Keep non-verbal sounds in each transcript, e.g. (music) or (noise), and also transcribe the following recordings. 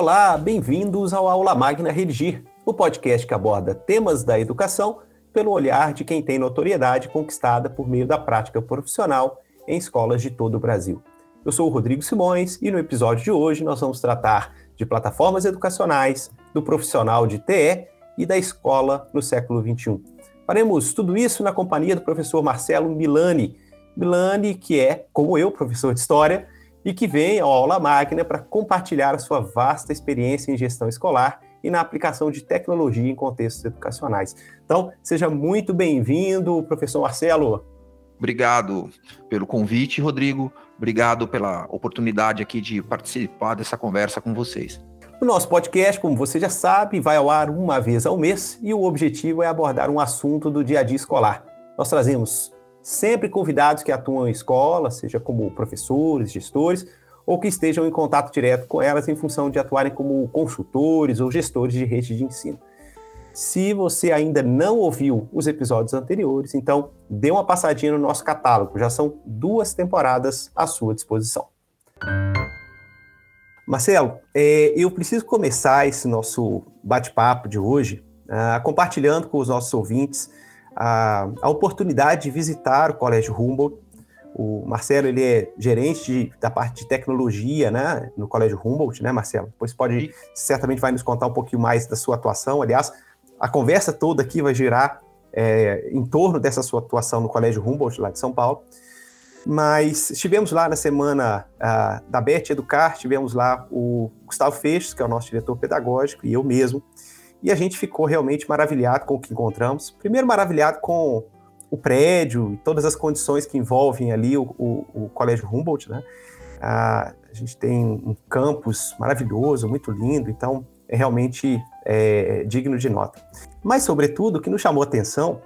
Olá, bem-vindos ao Aula Magna Redigir, o podcast que aborda temas da educação pelo olhar de quem tem notoriedade conquistada por meio da prática profissional em escolas de todo o Brasil. Eu sou o Rodrigo Simões e no episódio de hoje nós vamos tratar de plataformas educacionais, do profissional de TE e da escola no século XXI. Faremos tudo isso na companhia do professor Marcelo Milani. Milani, que é, como eu, professor de História, e que vem ao Aula Máquina para compartilhar a sua vasta experiência em gestão escolar e na aplicação de tecnologia em contextos educacionais. Então, seja muito bem-vindo, professor Marcelo. Obrigado pelo convite, Rodrigo. Obrigado pela oportunidade aqui de participar dessa conversa com vocês. O nosso podcast, como você já sabe, vai ao ar uma vez ao mês e o objetivo é abordar um assunto do dia a dia escolar. Nós trazemos sempre convidados que atuam em escola, seja como professores, gestores, ou que estejam em contato direto com elas em função de atuarem como consultores ou gestores de rede de ensino. Se você ainda não ouviu os episódios anteriores, então dê uma passadinha no nosso catálogo, já são duas temporadas à sua disposição. Marcelo, é, eu preciso começar esse nosso bate-papo de hoje uh, compartilhando com os nossos ouvintes a, a oportunidade de visitar o Colégio Humboldt. O Marcelo ele é gerente de, da parte de tecnologia, né, no Colégio Humboldt, né, Marcelo? Depois pode, certamente vai nos contar um pouquinho mais da sua atuação. Aliás, a conversa toda aqui vai girar é, em torno dessa sua atuação no Colégio Humboldt, lá de São Paulo. Mas estivemos lá na semana da Beth Educar, tivemos lá o Gustavo Feixes, que é o nosso diretor pedagógico, e eu mesmo e a gente ficou realmente maravilhado com o que encontramos. Primeiro, maravilhado com o prédio e todas as condições que envolvem ali o, o, o Colégio Humboldt, né? a gente tem um campus maravilhoso, muito lindo, então é realmente é, digno de nota. Mas, sobretudo, o que nos chamou atenção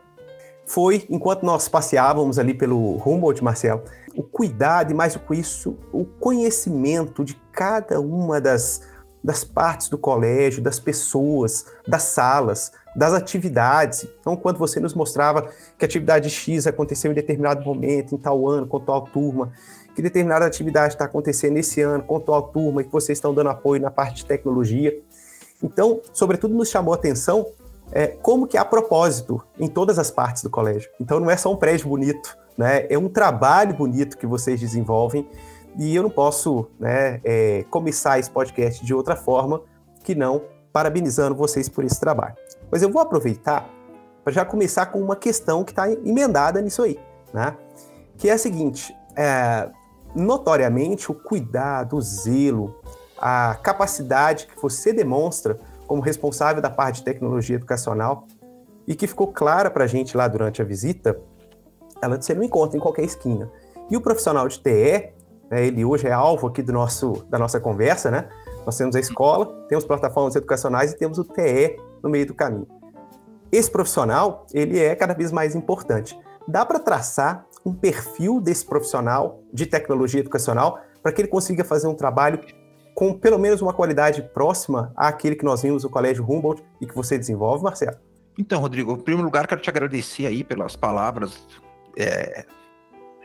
foi, enquanto nós passeávamos ali pelo Humboldt, Marcelo, o cuidado e, mais do que isso, o conhecimento de cada uma das das partes do colégio, das pessoas, das salas, das atividades. Então, quando você nos mostrava que a atividade X aconteceu em determinado momento, em tal ano, com tal turma, que determinada atividade está acontecendo esse ano, com tal turma, e que vocês estão dando apoio na parte de tecnologia. Então, sobretudo, nos chamou a atenção é, como que há propósito em todas as partes do colégio. Então, não é só um prédio bonito, né? é um trabalho bonito que vocês desenvolvem e eu não posso né, é, começar esse podcast de outra forma que não parabenizando vocês por esse trabalho. Mas eu vou aproveitar para já começar com uma questão que está emendada nisso aí, né? Que é a seguinte: é, notoriamente o cuidado, o zelo, a capacidade que você demonstra como responsável da parte de tecnologia educacional e que ficou clara para a gente lá durante a visita, ela você não encontra em qualquer esquina. E o profissional de TE, né, ele hoje é alvo aqui do nosso, da nossa conversa, né? Nós temos a escola, temos plataformas educacionais e temos o TE no meio do caminho. Esse profissional, ele é cada vez mais importante. Dá para traçar um perfil desse profissional de tecnologia educacional para que ele consiga fazer um trabalho com pelo menos uma qualidade próxima àquele que nós vimos no Colégio Humboldt e que você desenvolve, Marcelo? Então, Rodrigo, em primeiro lugar, quero te agradecer aí pelas palavras é,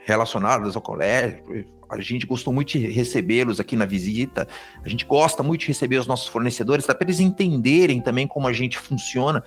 relacionadas ao colégio, a gente gostou muito de recebê-los aqui na visita. A gente gosta muito de receber os nossos fornecedores, para eles entenderem também como a gente funciona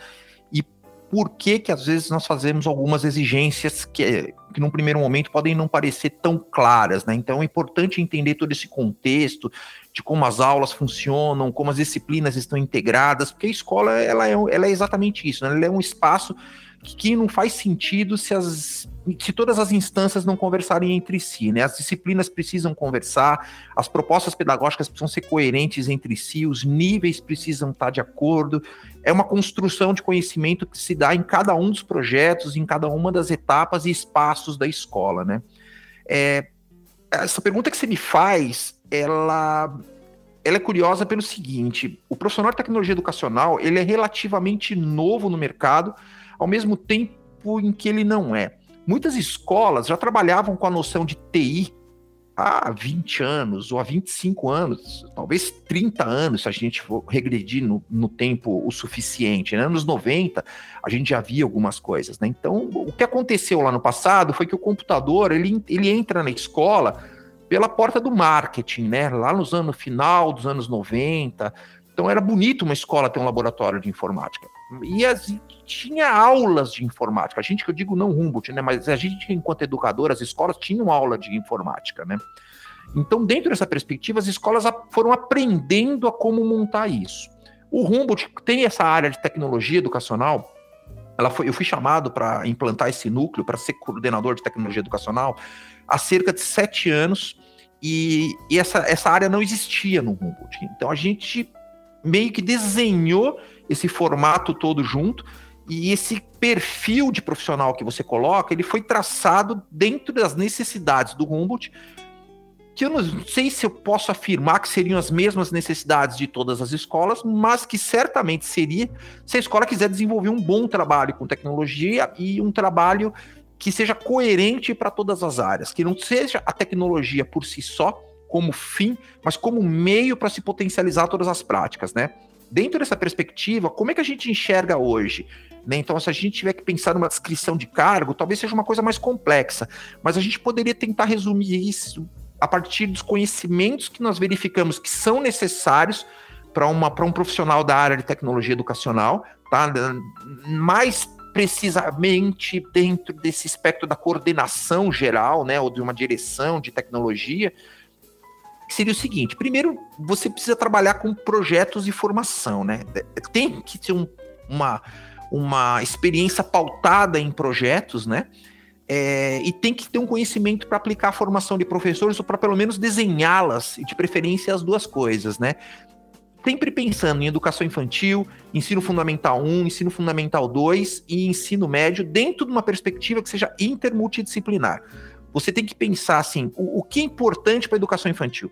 e por que que às vezes nós fazemos algumas exigências que, que num primeiro momento podem não parecer tão claras, né? Então é importante entender todo esse contexto de como as aulas funcionam, como as disciplinas estão integradas, porque a escola ela é, ela é exatamente isso, né? Ela é um espaço que não faz sentido se, as, se todas as instâncias não conversarem entre si, né? As disciplinas precisam conversar, as propostas pedagógicas precisam ser coerentes entre si, os níveis precisam estar de acordo. É uma construção de conhecimento que se dá em cada um dos projetos, em cada uma das etapas e espaços da escola, né? É, essa pergunta que você me faz, ela ela é curiosa pelo seguinte: o profissional de tecnologia educacional ele é relativamente novo no mercado, ao mesmo tempo em que ele não é. Muitas escolas já trabalhavam com a noção de TI há 20 anos ou há 25 anos, talvez 30 anos, se a gente for regredir no, no tempo o suficiente. Né? Anos 90, a gente já via algumas coisas. Né? Então, o que aconteceu lá no passado foi que o computador ele, ele entra na escola pela porta do marketing, né? Lá nos anos final dos anos 90. Então era bonito uma escola ter um laboratório de informática. E as, tinha aulas de informática. A gente que eu digo não Humboldt, né? Mas a gente enquanto educador, as escolas tinham aula de informática, né? Então, dentro dessa perspectiva, as escolas foram aprendendo a como montar isso. O Humboldt tem essa área de tecnologia educacional. Ela foi, eu fui chamado para implantar esse núcleo, para ser coordenador de tecnologia educacional, há cerca de sete anos. E, e essa, essa área não existia no Humboldt. Então, a gente meio que desenhou esse formato todo junto e esse perfil de profissional que você coloca, ele foi traçado dentro das necessidades do Humboldt que eu não sei se eu posso afirmar que seriam as mesmas necessidades de todas as escolas, mas que certamente seria se a escola quiser desenvolver um bom trabalho com tecnologia e um trabalho que seja coerente para todas as áreas, que não seja a tecnologia por si só como fim, mas como meio para se potencializar todas as práticas, né? Dentro dessa perspectiva, como é que a gente enxerga hoje? Né? Então, se a gente tiver que pensar numa descrição de cargo, talvez seja uma coisa mais complexa, mas a gente poderia tentar resumir isso a partir dos conhecimentos que nós verificamos que são necessários para um profissional da área de tecnologia educacional, tá? mais precisamente dentro desse espectro da coordenação geral, né, ou de uma direção de tecnologia, seria o seguinte: primeiro, você precisa trabalhar com projetos de formação, né? Tem que ter um, uma, uma experiência pautada em projetos, né? É, e tem que ter um conhecimento para aplicar a formação de professores ou para pelo menos desenhá-las, e de preferência as duas coisas, né? Sempre pensando em educação infantil, ensino fundamental 1, ensino fundamental 2 e ensino médio, dentro de uma perspectiva que seja intermultidisciplinar. Você tem que pensar assim: o, o que é importante para a educação infantil?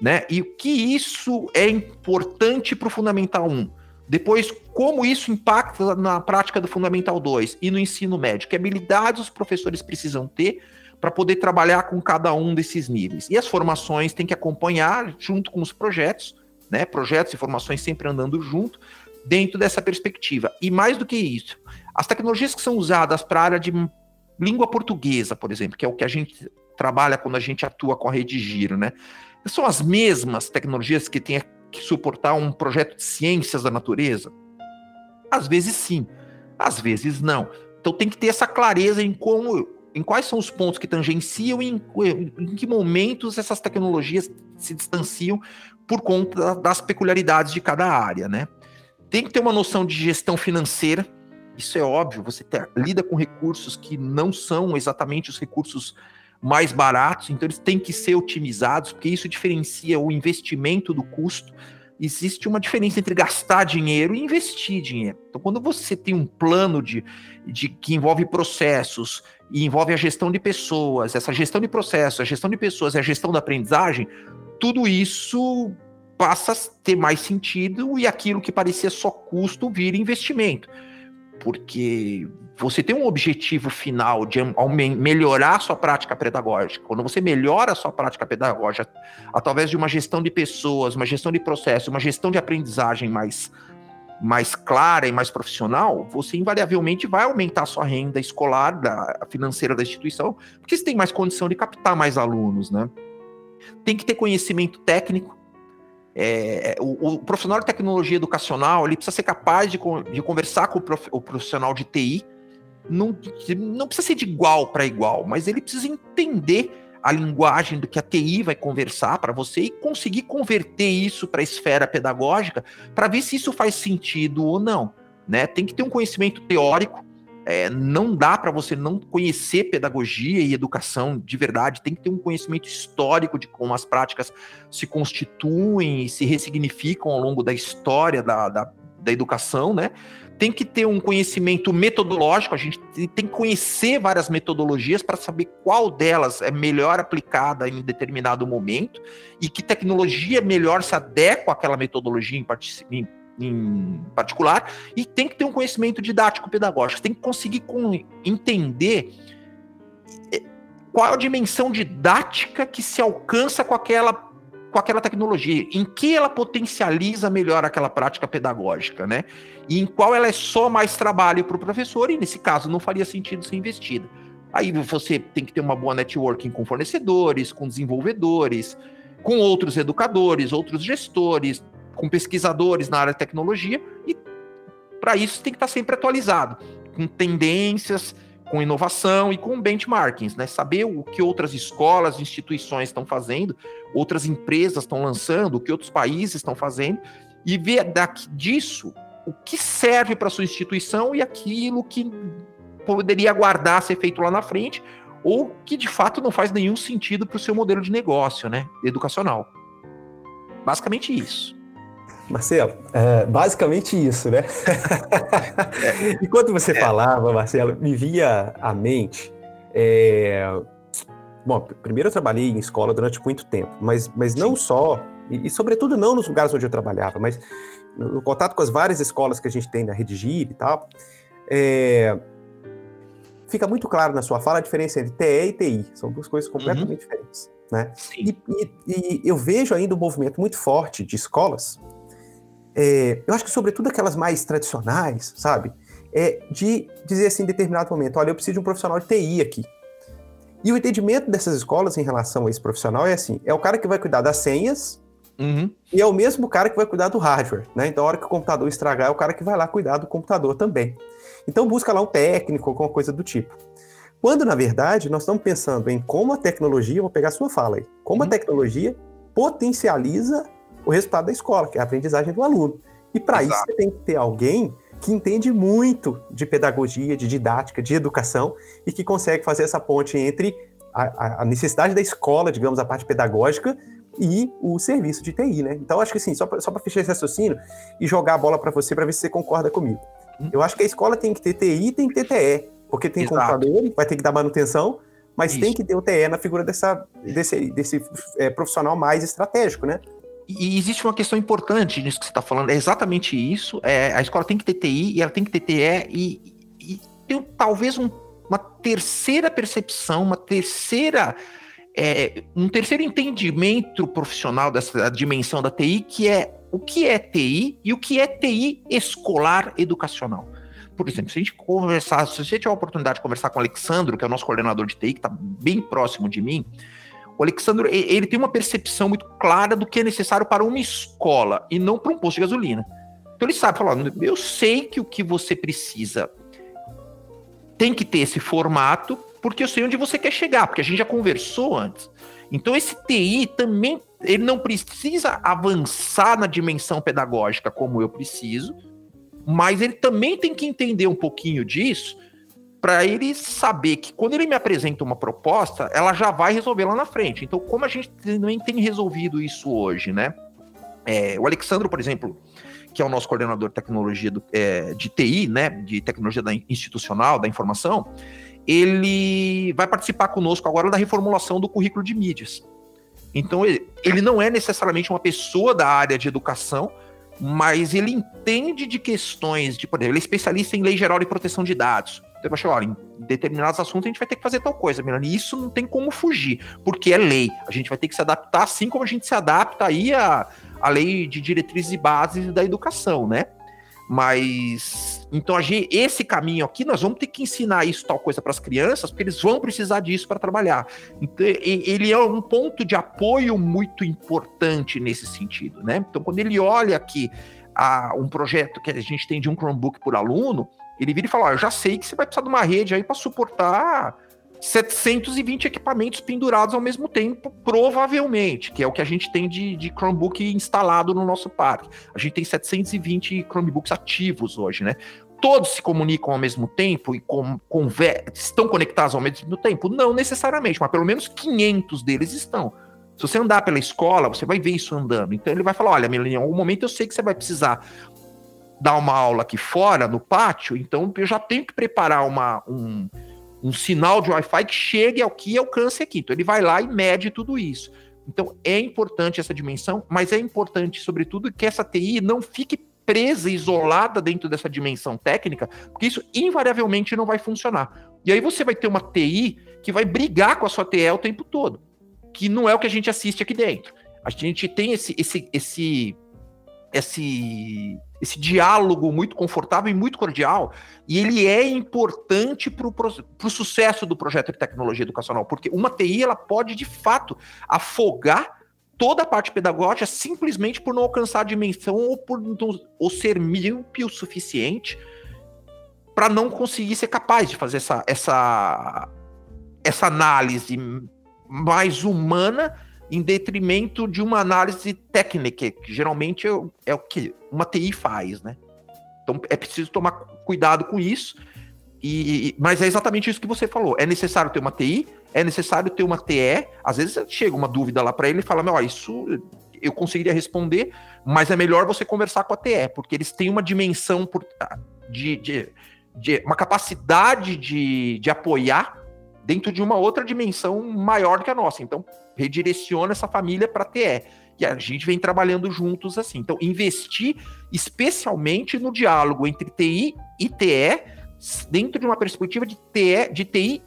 Né? E o que isso é importante para o Fundamental 1? Depois, como isso impacta na prática do Fundamental 2 e no ensino médio? Que habilidades os professores precisam ter para poder trabalhar com cada um desses níveis? E as formações têm que acompanhar junto com os projetos, né? Projetos e formações sempre andando junto, dentro dessa perspectiva. E mais do que isso, as tecnologias que são usadas para a área de língua portuguesa, por exemplo, que é o que a gente trabalha quando a gente atua com a rede Giro, né? São as mesmas tecnologias que tem que suportar um projeto de ciências da natureza? Às vezes sim, às vezes não. Então tem que ter essa clareza em como, em quais são os pontos que tangenciam e em, em que momentos essas tecnologias se distanciam por conta das peculiaridades de cada área, né? Tem que ter uma noção de gestão financeira. Isso é óbvio, você ter, lida com recursos que não são exatamente os recursos mais baratos, então eles têm que ser otimizados, porque isso diferencia o investimento do custo. Existe uma diferença entre gastar dinheiro e investir dinheiro. Então, quando você tem um plano de, de que envolve processos e envolve a gestão de pessoas, essa gestão de processos, a gestão de pessoas e a gestão da aprendizagem, tudo isso passa a ter mais sentido e aquilo que parecia só custo vira investimento. Porque você tem um objetivo final de melhorar a sua prática pedagógica. Quando você melhora a sua prática pedagógica através de uma gestão de pessoas, uma gestão de processo, uma gestão de aprendizagem mais, mais clara e mais profissional, você invariavelmente vai aumentar a sua renda escolar, da, financeira da instituição, porque você tem mais condição de captar mais alunos, né? Tem que ter conhecimento técnico, é, o, o, profissional de tecnologia educacional ele precisa ser capaz de, de conversar com o, prof, o, profissional de TI. Não, não precisa ser de igual para igual, mas ele precisa entender a linguagem do que a TI vai conversar para você e conseguir converter isso para a esfera pedagógica para ver se isso faz sentido ou não. Né? Tem que ter um conhecimento teórico é, não dá para você não conhecer pedagogia e educação de verdade, tem que ter um conhecimento histórico de como as práticas se constituem e se ressignificam ao longo da história da, da, da educação, né? Tem que ter um conhecimento metodológico, a gente tem que conhecer várias metodologias para saber qual delas é melhor aplicada em determinado momento e que tecnologia melhor se adequa àquela metodologia em, em particular, e tem que ter um conhecimento didático pedagógico, tem que conseguir com, entender eh, qual a dimensão didática que se alcança com aquela com aquela tecnologia, em que ela potencializa melhor aquela prática pedagógica, né? E em qual ela é só mais trabalho para o professor, e nesse caso não faria sentido ser investida. Aí você tem que ter uma boa networking com fornecedores, com desenvolvedores, com outros educadores, outros gestores, com pesquisadores na área de tecnologia, e para isso tem que estar tá sempre atualizado, com tendências, com inovação e com benchmarkings, né? Saber o que outras escolas, instituições estão fazendo, outras empresas estão lançando, o que outros países estão fazendo, e ver daqui, disso o que serve para sua instituição e aquilo que poderia aguardar ser feito lá na frente, ou que de fato não faz nenhum sentido para o seu modelo de negócio, né? Educacional. Basicamente isso. Marcelo, é basicamente isso, né? É. (laughs) Enquanto você é. falava, Marcelo, me via à mente. É... Bom, primeiro eu trabalhei em escola durante muito tempo, mas, mas não só, e, e, sobretudo não nos lugares onde eu trabalhava, mas no, contato com as várias escolas que a gente tem na Rede Gir e tal, é... fica muito claro na sua fala a diferença entre TE e TI. São duas coisas completamente uhum. diferentes. Né? E, e, e eu vejo ainda um movimento muito forte de escolas é, eu acho que sobretudo aquelas mais tradicionais, sabe? É de dizer assim em determinado momento, olha, eu preciso de um profissional de TI aqui. E o entendimento dessas escolas em relação a esse profissional é assim, é o cara que vai cuidar das senhas uhum. e é o mesmo cara que vai cuidar do hardware, né? Então, a hora que o computador estragar, é o cara que vai lá cuidar do computador também. Então, busca lá um técnico, alguma coisa do tipo. Quando, na verdade, nós estamos pensando em como a tecnologia, vou pegar a sua fala aí, como uhum. a tecnologia potencializa o resultado da escola, que é a aprendizagem do aluno. E para isso você tem que ter alguém que entende muito de pedagogia, de didática, de educação e que consegue fazer essa ponte entre a, a necessidade da escola, digamos, a parte pedagógica e o serviço de TI, né? Então, acho que assim, só para fechar esse raciocínio e jogar a bola para você para ver se você concorda comigo. Hum. Eu acho que a escola tem que ter TI e tem que ter TE, porque tem Exato. computador, vai ter que dar manutenção, mas Isso. tem que ter o TE na figura dessa, desse, desse é, profissional mais estratégico, né? E existe uma questão importante nisso que você está falando, é exatamente isso. É, a escola tem que ter TI e ela tem que ter TE e, e tem talvez um, uma terceira percepção, uma terceira. É, um terceiro entendimento profissional dessa dimensão da TI, que é o que é TI e o que é TI escolar educacional. Por exemplo, se a gente conversar, se você tiver a oportunidade de conversar com o Alexandro, que é o nosso coordenador de TI, que está bem próximo de mim, o Alexandre, ele tem uma percepção muito clara do que é necessário para uma escola e não para um posto de gasolina. Então ele sabe falar, eu sei que o que você precisa tem que ter esse formato, porque eu sei onde você quer chegar, porque a gente já conversou antes. Então esse TI também, ele não precisa avançar na dimensão pedagógica como eu preciso, mas ele também tem que entender um pouquinho disso para ele saber que quando ele me apresenta uma proposta, ela já vai resolver lá na frente. Então, como a gente também tem resolvido isso hoje, né? É, o Alexandro, por exemplo, que é o nosso coordenador de tecnologia do, é, de TI, né? De tecnologia da institucional, da informação, ele vai participar conosco agora da reformulação do currículo de mídias. Então, ele, ele não é necessariamente uma pessoa da área de educação, mas ele entende de questões de, por exemplo, ele é especialista em lei geral de proteção de dados. Então, eu olha, em determinados assuntos a gente vai ter que fazer tal coisa, Milani. E isso não tem como fugir, porque é lei. A gente vai ter que se adaptar assim como a gente se adapta aí à, à lei de diretrizes e bases da educação, né? Mas então a gente, esse caminho aqui nós vamos ter que ensinar isso tal coisa para as crianças, porque eles vão precisar disso para trabalhar. Então ele é um ponto de apoio muito importante nesse sentido, né? Então quando ele olha aqui a, um projeto que a gente tem de um Chromebook por aluno, ele vira e fala: eu já sei que você vai precisar de uma rede aí para suportar 720 equipamentos pendurados ao mesmo tempo, provavelmente, que é o que a gente tem de, de Chromebook instalado no nosso parque. A gente tem 720 Chromebooks ativos hoje, né? Todos se comunicam ao mesmo tempo e com, estão conectados ao mesmo tempo? Não necessariamente, mas pelo menos 500 deles estão. Se você andar pela escola, você vai ver isso andando. Então ele vai falar: olha, Melanie, em algum momento eu sei que você vai precisar dar uma aula aqui fora, no pátio, então eu já tenho que preparar uma, um, um sinal de Wi-Fi que chegue ao que alcance aqui. Então ele vai lá e mede tudo isso. Então é importante essa dimensão, mas é importante, sobretudo, que essa TI não fique presa, isolada dentro dessa dimensão técnica, porque isso invariavelmente não vai funcionar. E aí você vai ter uma TI que vai brigar com a sua TE o tempo todo, que não é o que a gente assiste aqui dentro. A gente tem esse, esse, esse esse, esse diálogo muito confortável e muito cordial, e ele é importante para o sucesso do projeto de tecnologia educacional, porque uma TI ela pode, de fato, afogar toda a parte pedagógica simplesmente por não alcançar a dimensão ou por ou ser míope o suficiente para não conseguir ser capaz de fazer essa, essa, essa análise mais humana em detrimento de uma análise técnica, que geralmente é, é o que uma TI faz, né? Então é preciso tomar cuidado com isso. E, mas é exatamente isso que você falou. É necessário ter uma TI, é necessário ter uma TE. Às vezes chega uma dúvida lá para ele e fala: Meu, isso eu conseguiria responder, mas é melhor você conversar com a TE, porque eles têm uma dimensão por, de, de, de uma capacidade de, de apoiar dentro de uma outra dimensão maior que a nossa. Então, redireciona essa família para TE. E a gente vem trabalhando juntos assim. Então, investir especialmente no diálogo entre TI e TE, dentro de uma perspectiva de TE, de TI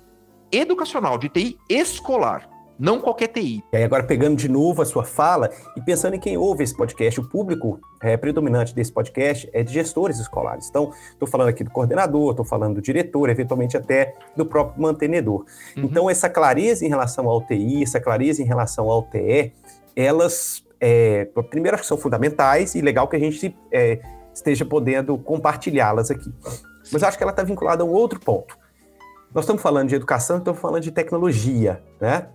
educacional, de TI escolar não qualquer TI. E aí agora pegando de novo a sua fala e pensando em quem ouve esse podcast, o público é, predominante desse podcast é de gestores escolares. Então, estou falando aqui do coordenador, estou falando do diretor, eventualmente até do próprio mantenedor. Uhum. Então, essa clareza em relação ao TI, essa clareza em relação ao TE, elas, é, primeiro, são fundamentais e legal que a gente é, esteja podendo compartilhá-las aqui. Mas acho que ela está vinculada a um outro ponto. Nós estamos falando de educação, estamos falando de tecnologia, né?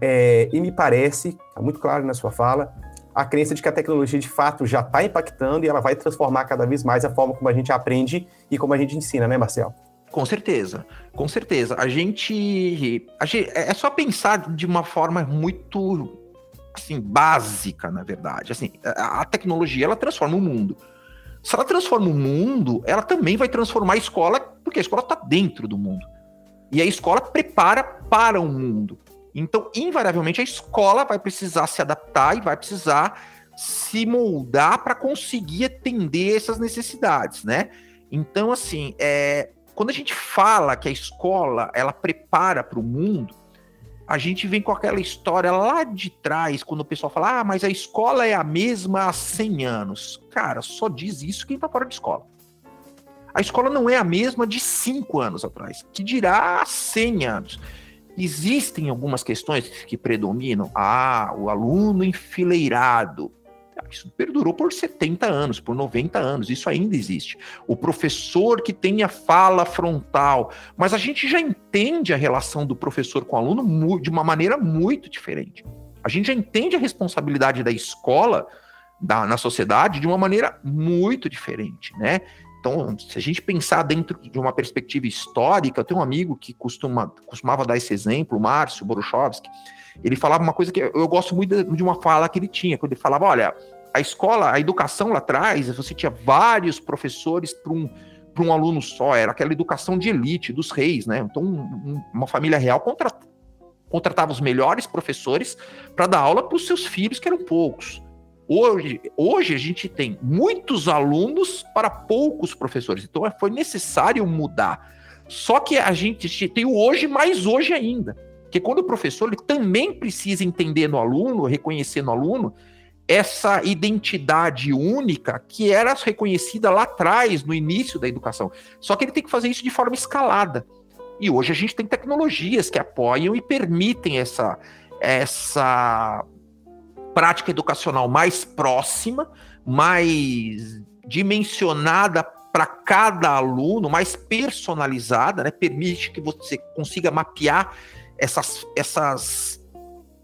É, e me parece, está muito claro na sua fala, a crença de que a tecnologia de fato já está impactando e ela vai transformar cada vez mais a forma como a gente aprende e como a gente ensina, né, Marcel? Com certeza, com certeza. A gente, a gente é, é só pensar de uma forma muito assim básica, na verdade. Assim, a, a tecnologia ela transforma o mundo. Se ela transforma o mundo, ela também vai transformar a escola, porque a escola está dentro do mundo. E a escola prepara para o mundo. Então, invariavelmente, a escola vai precisar se adaptar e vai precisar se moldar para conseguir atender essas necessidades, né? Então, assim, é, quando a gente fala que a escola ela prepara para o mundo, a gente vem com aquela história lá de trás, quando o pessoal fala, ah, mas a escola é a mesma há 100 anos. Cara, só diz isso quem está fora de escola. A escola não é a mesma de 5 anos atrás, que dirá há 100 anos. Existem algumas questões que predominam. Ah, o aluno enfileirado. Ah, isso perdurou por 70 anos, por 90 anos, isso ainda existe. O professor que tem a fala frontal, mas a gente já entende a relação do professor com o aluno de uma maneira muito diferente. A gente já entende a responsabilidade da escola da, na sociedade de uma maneira muito diferente, né? Então, se a gente pensar dentro de uma perspectiva histórica, eu tenho um amigo que costuma, costumava dar esse exemplo, o Márcio Boruchowski, ele falava uma coisa que eu gosto muito de uma fala que ele tinha, quando ele falava, olha, a escola, a educação lá atrás, você tinha vários professores para um, um aluno só, era aquela educação de elite, dos reis, né? Então, um, uma família real contratava os melhores professores para dar aula para os seus filhos, que eram poucos. Hoje, hoje a gente tem muitos alunos para poucos professores, então foi necessário mudar. Só que a gente tem o hoje mais hoje ainda. Porque quando o professor ele também precisa entender no aluno, reconhecer no aluno, essa identidade única que era reconhecida lá atrás, no início da educação. Só que ele tem que fazer isso de forma escalada. E hoje a gente tem tecnologias que apoiam e permitem essa, essa prática educacional mais próxima, mais dimensionada para cada aluno, mais personalizada, né? permite que você consiga mapear essas, essas,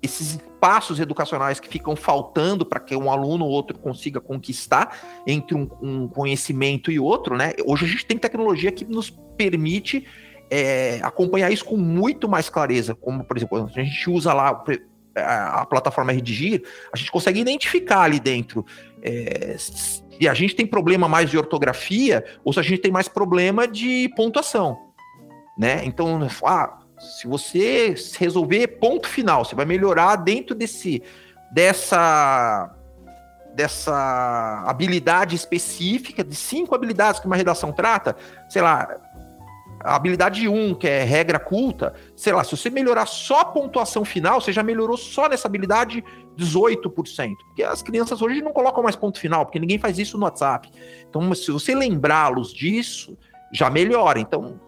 esses espaços educacionais que ficam faltando para que um aluno ou outro consiga conquistar entre um, um, conhecimento e outro. Né? Hoje a gente tem tecnologia que nos permite é, acompanhar isso com muito mais clareza, como, por exemplo, a gente usa lá a, a plataforma redigir, a gente consegue identificar ali dentro é, se a gente tem problema mais de ortografia ou se a gente tem mais problema de pontuação, né? Então, ah, se você resolver ponto final, você vai melhorar dentro desse dessa dessa habilidade específica de cinco habilidades que uma redação trata, sei lá, a habilidade 1, que é regra culta, sei lá, se você melhorar só a pontuação final, você já melhorou só nessa habilidade 18%. Porque as crianças hoje não colocam mais ponto final, porque ninguém faz isso no WhatsApp. Então, se você lembrá-los disso, já melhora. Então,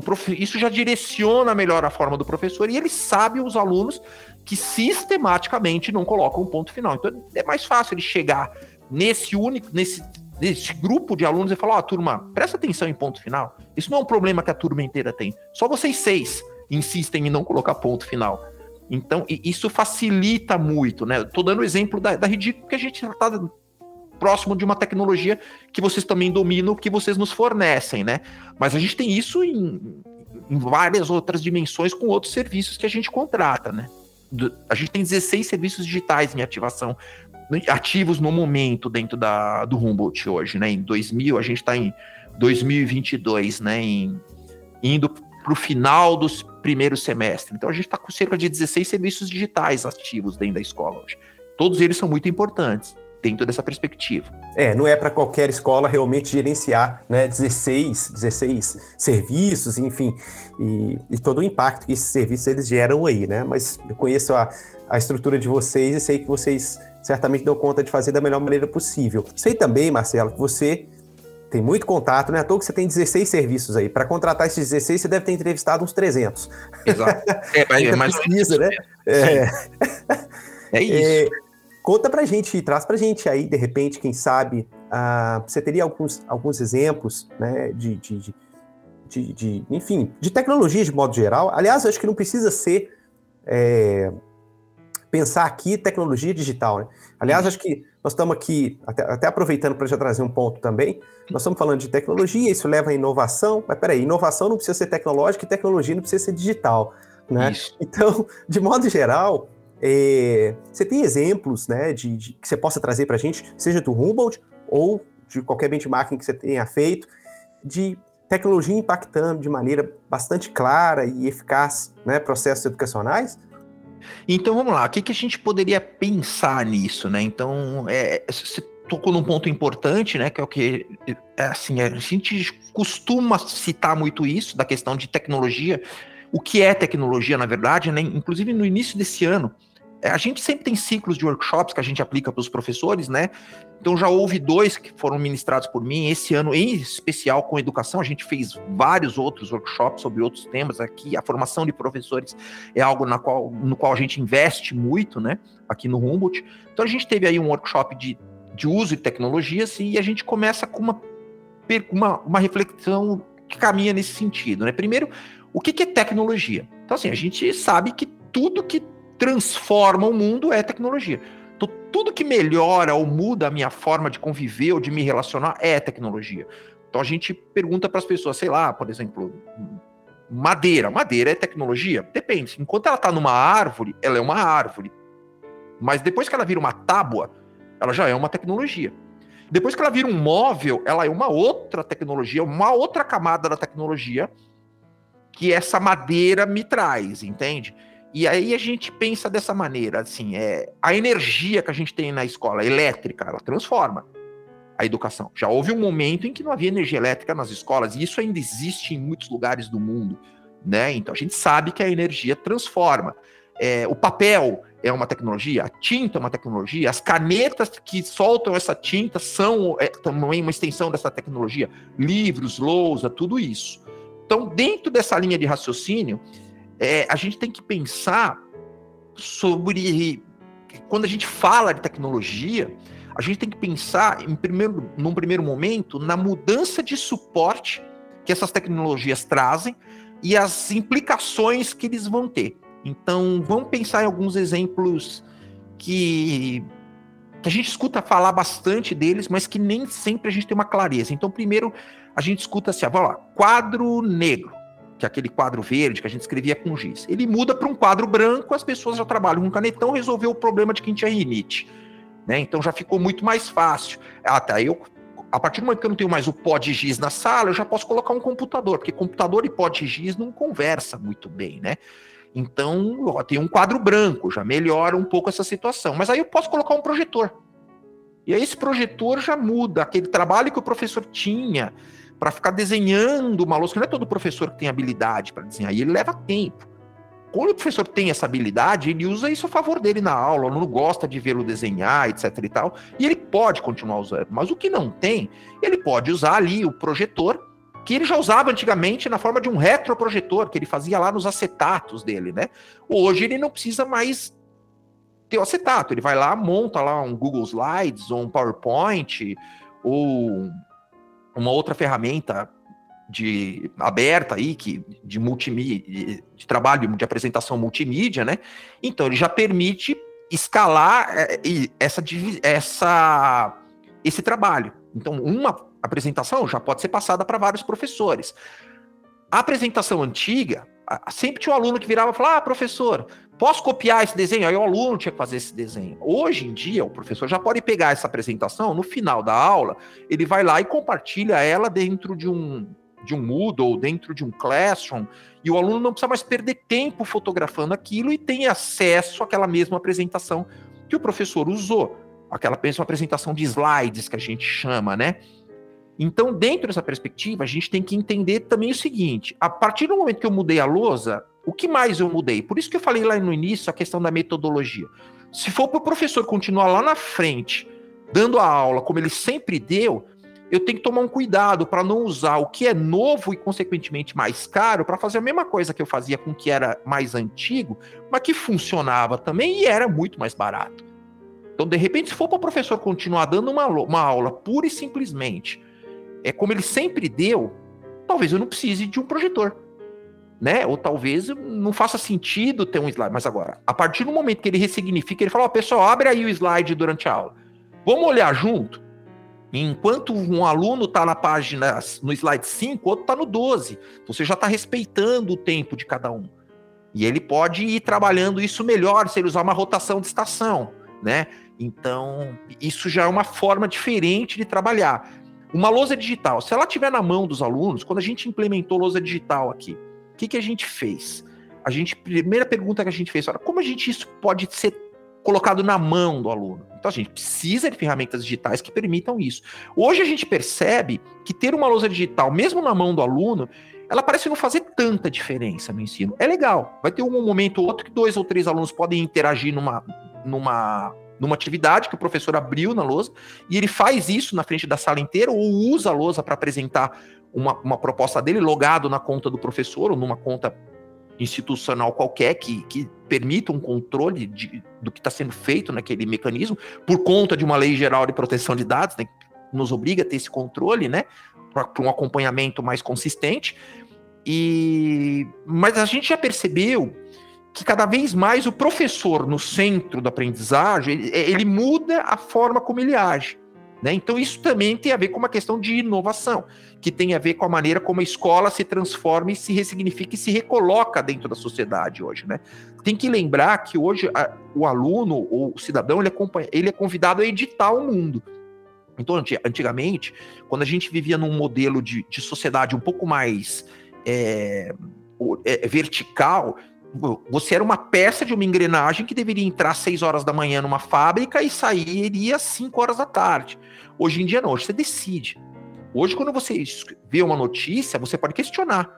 prof... isso já direciona melhor a forma do professor e ele sabe os alunos que sistematicamente não colocam ponto final. Então, é mais fácil ele chegar nesse único, nesse desse grupo de alunos e falar: Ó, oh, turma, presta atenção em ponto final. Isso não é um problema que a turma inteira tem. Só vocês seis insistem em não colocar ponto final. Então, isso facilita muito, né? Estou dando o exemplo da, da Ridículo, que a gente está próximo de uma tecnologia que vocês também dominam, que vocês nos fornecem, né? Mas a gente tem isso em, em várias outras dimensões com outros serviços que a gente contrata, né? A gente tem 16 serviços digitais em ativação ativos no momento dentro da, do Humboldt hoje, né? Em 2000, a gente está em 2022, né? Em, indo para o final dos primeiros semestres. Então, a gente está com cerca de 16 serviços digitais ativos dentro da escola hoje. Todos eles são muito importantes dentro dessa perspectiva. É, não é para qualquer escola realmente gerenciar né, 16, 16 serviços, enfim, e, e, todo o impacto que esses serviços eles geram aí, né? Mas eu conheço a, a estrutura de vocês e sei que vocês certamente dão conta de fazer da melhor maneira possível. Sei também, Marcelo, que você tem muito contato, né? À toa que você tem 16 serviços aí. Para contratar esses 16, você deve ter entrevistado uns 300. Exato. É, mas, (laughs) mas precisa, né? É. é isso. Conta pra gente, traz pra gente aí, de repente, quem sabe, uh, você teria alguns, alguns exemplos, né, de, de, de, de, enfim, de tecnologia de modo geral. Aliás, acho que não precisa ser é, pensar aqui tecnologia digital. Né? Aliás, acho que nós estamos aqui, até, até aproveitando para já trazer um ponto também, nós estamos falando de tecnologia, isso leva a inovação, mas peraí, inovação não precisa ser tecnológica e tecnologia não precisa ser digital. Né? Então, de modo geral, é, você tem exemplos né, de, de, que você possa trazer para a gente, seja do Humboldt ou de qualquer benchmarking que você tenha feito, de tecnologia impactando de maneira bastante clara e eficaz né, processos educacionais? Então vamos lá, o que, que a gente poderia pensar nisso, né? Então, é, você tocou num ponto importante, né? Que é o que é, assim, a gente costuma citar muito isso, da questão de tecnologia. O que é tecnologia, na verdade, né? Inclusive no início desse ano, a gente sempre tem ciclos de workshops que a gente aplica para os professores, né? Então já houve dois que foram ministrados por mim esse ano, em especial com educação. A gente fez vários outros workshops sobre outros temas aqui. A formação de professores é algo na qual, no qual a gente investe muito, né? Aqui no Humboldt. Então a gente teve aí um workshop de, de uso de tecnologias e a gente começa com uma, uma, uma reflexão que caminha nesse sentido, né? Primeiro, o que, que é tecnologia? Então assim, a gente sabe que tudo que transforma o mundo é tecnologia. Então, tudo que melhora ou muda a minha forma de conviver ou de me relacionar é tecnologia. Então a gente pergunta para as pessoas, sei lá, por exemplo, madeira. Madeira é tecnologia? Depende. Enquanto ela está numa árvore, ela é uma árvore. Mas depois que ela vira uma tábua, ela já é uma tecnologia. Depois que ela vira um móvel, ela é uma outra tecnologia, uma outra camada da tecnologia que essa madeira me traz, entende? E aí a gente pensa dessa maneira, assim, é a energia que a gente tem na escola elétrica, ela transforma a educação. Já houve um momento em que não havia energia elétrica nas escolas, e isso ainda existe em muitos lugares do mundo, né? Então a gente sabe que a energia transforma. É, o papel é uma tecnologia, a tinta é uma tecnologia, as canetas que soltam essa tinta são é, também uma extensão dessa tecnologia, livros, lousa, tudo isso. Então, dentro dessa linha de raciocínio, é, a gente tem que pensar sobre. Quando a gente fala de tecnologia, a gente tem que pensar, em primeiro, num primeiro momento, na mudança de suporte que essas tecnologias trazem e as implicações que eles vão ter. Então, vamos pensar em alguns exemplos que, que a gente escuta falar bastante deles, mas que nem sempre a gente tem uma clareza. Então, primeiro, a gente escuta assim, vamos lá, quadro negro que é aquele quadro verde que a gente escrevia com giz. Ele muda para um quadro branco, as pessoas já trabalham com canetão, resolveu o problema de quem tinha rinite. Né? Então já ficou muito mais fácil. Até eu, a partir do momento que eu não tenho mais o pó de giz na sala, eu já posso colocar um computador, porque computador e pó de giz não conversa muito bem, né? Então, ó, tem um quadro branco, já melhora um pouco essa situação. Mas aí eu posso colocar um projetor. E aí esse projetor já muda aquele trabalho que o professor tinha para ficar desenhando uma que não é todo professor que tem habilidade para desenhar, e ele leva tempo. Quando o professor tem essa habilidade, ele usa isso a favor dele na aula, o aluno gosta de vê-lo desenhar, etc e tal, e ele pode continuar usando. Mas o que não tem, ele pode usar ali o projetor, que ele já usava antigamente na forma de um retroprojetor, que ele fazia lá nos acetatos dele, né? Hoje ele não precisa mais ter o acetato, ele vai lá, monta lá um Google Slides, ou um PowerPoint, ou uma outra ferramenta de aberta aí que de multimídia, de trabalho de apresentação multimídia, né? Então ele já permite escalar é, essa, essa esse trabalho. Então uma apresentação já pode ser passada para vários professores. A apresentação antiga, sempre tinha um aluno que virava e falava: "Ah, professor, posso copiar esse desenho?" Aí o aluno tinha que fazer esse desenho. Hoje em dia, o professor já pode pegar essa apresentação no final da aula, ele vai lá e compartilha ela dentro de um de um Moodle, dentro de um Classroom, e o aluno não precisa mais perder tempo fotografando aquilo e tem acesso àquela mesma apresentação que o professor usou, aquela mesma apresentação de slides que a gente chama, né? Então, dentro dessa perspectiva, a gente tem que entender também o seguinte: a partir do momento que eu mudei a lousa, o que mais eu mudei? Por isso que eu falei lá no início a questão da metodologia. Se for para o professor continuar lá na frente, dando a aula como ele sempre deu, eu tenho que tomar um cuidado para não usar o que é novo e, consequentemente, mais caro para fazer a mesma coisa que eu fazia com o que era mais antigo, mas que funcionava também e era muito mais barato. Então, de repente, se for para o professor continuar dando uma, uma aula pura e simplesmente, é como ele sempre deu, talvez eu não precise de um projetor. Né? Ou talvez não faça sentido ter um slide. Mas agora, a partir do momento que ele ressignifica, ele fala: Ó, oh, pessoal, abre aí o slide durante a aula. Vamos olhar junto? Enquanto um aluno está na página, no slide 5, outro está no 12. Você já está respeitando o tempo de cada um. E ele pode ir trabalhando isso melhor se ele usar uma rotação de estação, né? Então, isso já é uma forma diferente de trabalhar. Uma lousa digital, se ela estiver na mão dos alunos, quando a gente implementou lousa digital aqui, o que, que a gente fez? A gente, primeira pergunta que a gente fez, era como a gente isso pode ser colocado na mão do aluno. Então a gente precisa de ferramentas digitais que permitam isso. Hoje a gente percebe que ter uma lousa digital, mesmo na mão do aluno, ela parece não fazer tanta diferença no ensino. É legal. Vai ter um momento ou outro que dois ou três alunos podem interagir numa, numa, numa atividade que o professor abriu na lousa, e ele faz isso na frente da sala inteira, ou usa a lousa para apresentar uma, uma proposta dele logado na conta do professor, ou numa conta institucional qualquer que, que permita um controle de, do que está sendo feito naquele mecanismo, por conta de uma lei geral de proteção de dados, né, nos obriga a ter esse controle, né, para um acompanhamento mais consistente. E mas a gente já percebeu que cada vez mais o professor no centro da aprendizagem ele, ele muda a forma como ele age. Né? Então, isso também tem a ver com uma questão de inovação, que tem a ver com a maneira como a escola se transforma e se ressignifica e se recoloca dentro da sociedade hoje. Né? Tem que lembrar que hoje a, o aluno ou o cidadão ele é, ele é convidado a editar o mundo. Então, antigamente, quando a gente vivia num modelo de, de sociedade um pouco mais é, é, vertical, você era uma peça de uma engrenagem que deveria entrar às 6 horas da manhã numa fábrica e sairia às 5 horas da tarde. Hoje em dia não, hoje você decide. Hoje, quando você vê uma notícia, você pode questionar.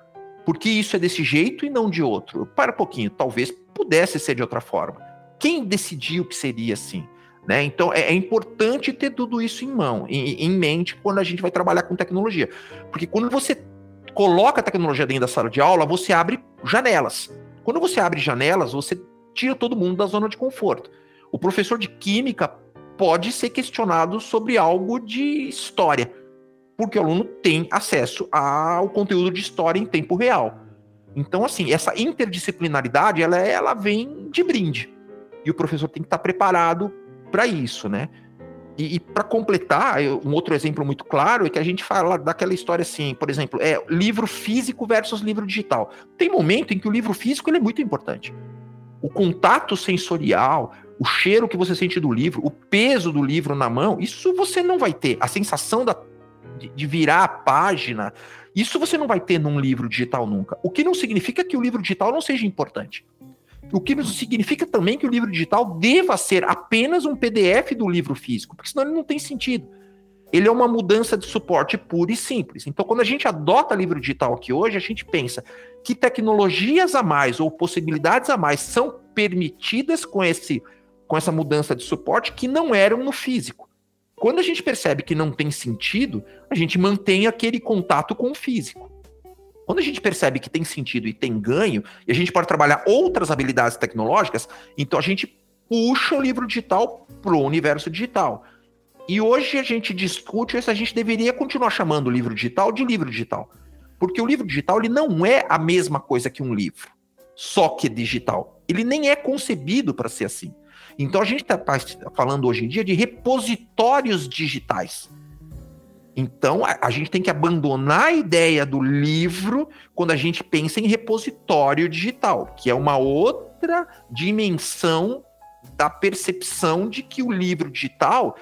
Por que isso é desse jeito e não de outro? Para um pouquinho, talvez pudesse ser de outra forma. Quem decidiu que seria assim? Né? Então é, é, importante ter tudo isso em mão, em, em mente, quando a gente vai trabalhar com tecnologia. Porque quando você coloca a tecnologia dentro da sala de aula, você abre janelas. Quando você abre janelas, você tira todo mundo da zona de conforto. O professor de química pode ser questionado sobre algo de história, porque o aluno tem acesso ao conteúdo de história em tempo real. Então, assim, essa interdisciplinaridade, ela, ela vem de brinde. E o professor tem que estar preparado para isso, né? E, e para completar, um outro exemplo muito claro é que a gente fala daquela história assim, por exemplo, é livro físico versus livro digital. Tem momento em que o livro físico ele é muito importante. O contato sensorial, o cheiro que você sente do livro, o peso do livro na mão, isso você não vai ter. A sensação da, de, de virar a página, isso você não vai ter num livro digital nunca. O que não significa que o livro digital não seja importante. O que significa também que o livro digital deva ser apenas um PDF do livro físico, porque senão ele não tem sentido. ele é uma mudança de suporte pura e simples. Então, quando a gente adota livro digital aqui hoje, a gente pensa que tecnologias a mais ou possibilidades a mais são permitidas com, esse, com essa mudança de suporte que não eram no físico. Quando a gente percebe que não tem sentido, a gente mantém aquele contato com o físico. Quando a gente percebe que tem sentido e tem ganho, e a gente pode trabalhar outras habilidades tecnológicas, então a gente puxa o livro digital para o universo digital. E hoje a gente discute se a gente deveria continuar chamando o livro digital de livro digital. Porque o livro digital ele não é a mesma coisa que um livro, só que digital. Ele nem é concebido para ser assim. Então a gente está falando hoje em dia de repositórios digitais. Então a, a, gente tem que abandonar a ideia do livro quando a gente pensa em repositório digital, que é uma outra dimensão da percepção de que o livro digital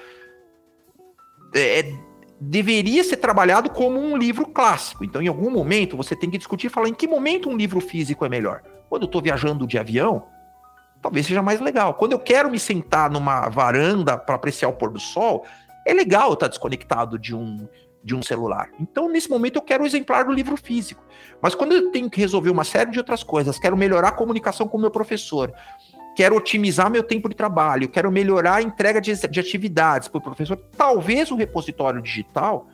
é, é, deveria ser trabalhado como um livro clássico. Então, em algum momento, você tem que discutir e falar em que momento um livro físico é melhor. Quando eu estou viajando de avião, talvez seja mais legal. Quando eu quero me sentar numa varanda para apreciar o pôr do sol, é legal estar desconectado de um, de um celular. Então, nesse momento, eu quero o exemplar do livro físico. Mas quando eu tenho que resolver uma série de outras coisas, quero melhorar a comunicação com o meu professor, quero otimizar meu tempo de trabalho, quero melhorar a entrega de, de atividades para o professor, talvez um repositório digital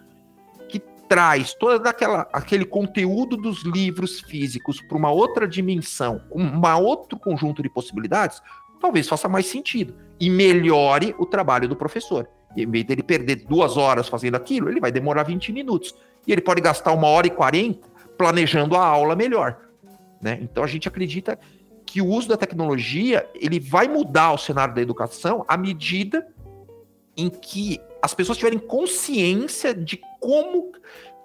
que traz todo aquele conteúdo dos livros físicos para uma outra dimensão, um outro conjunto de possibilidades, talvez faça mais sentido e melhore o trabalho do professor. Em vez dele perder duas horas fazendo aquilo, ele vai demorar 20 minutos. E ele pode gastar uma hora e 40 planejando a aula melhor. Né? Então a gente acredita que o uso da tecnologia ele vai mudar o cenário da educação à medida em que as pessoas tiverem consciência de como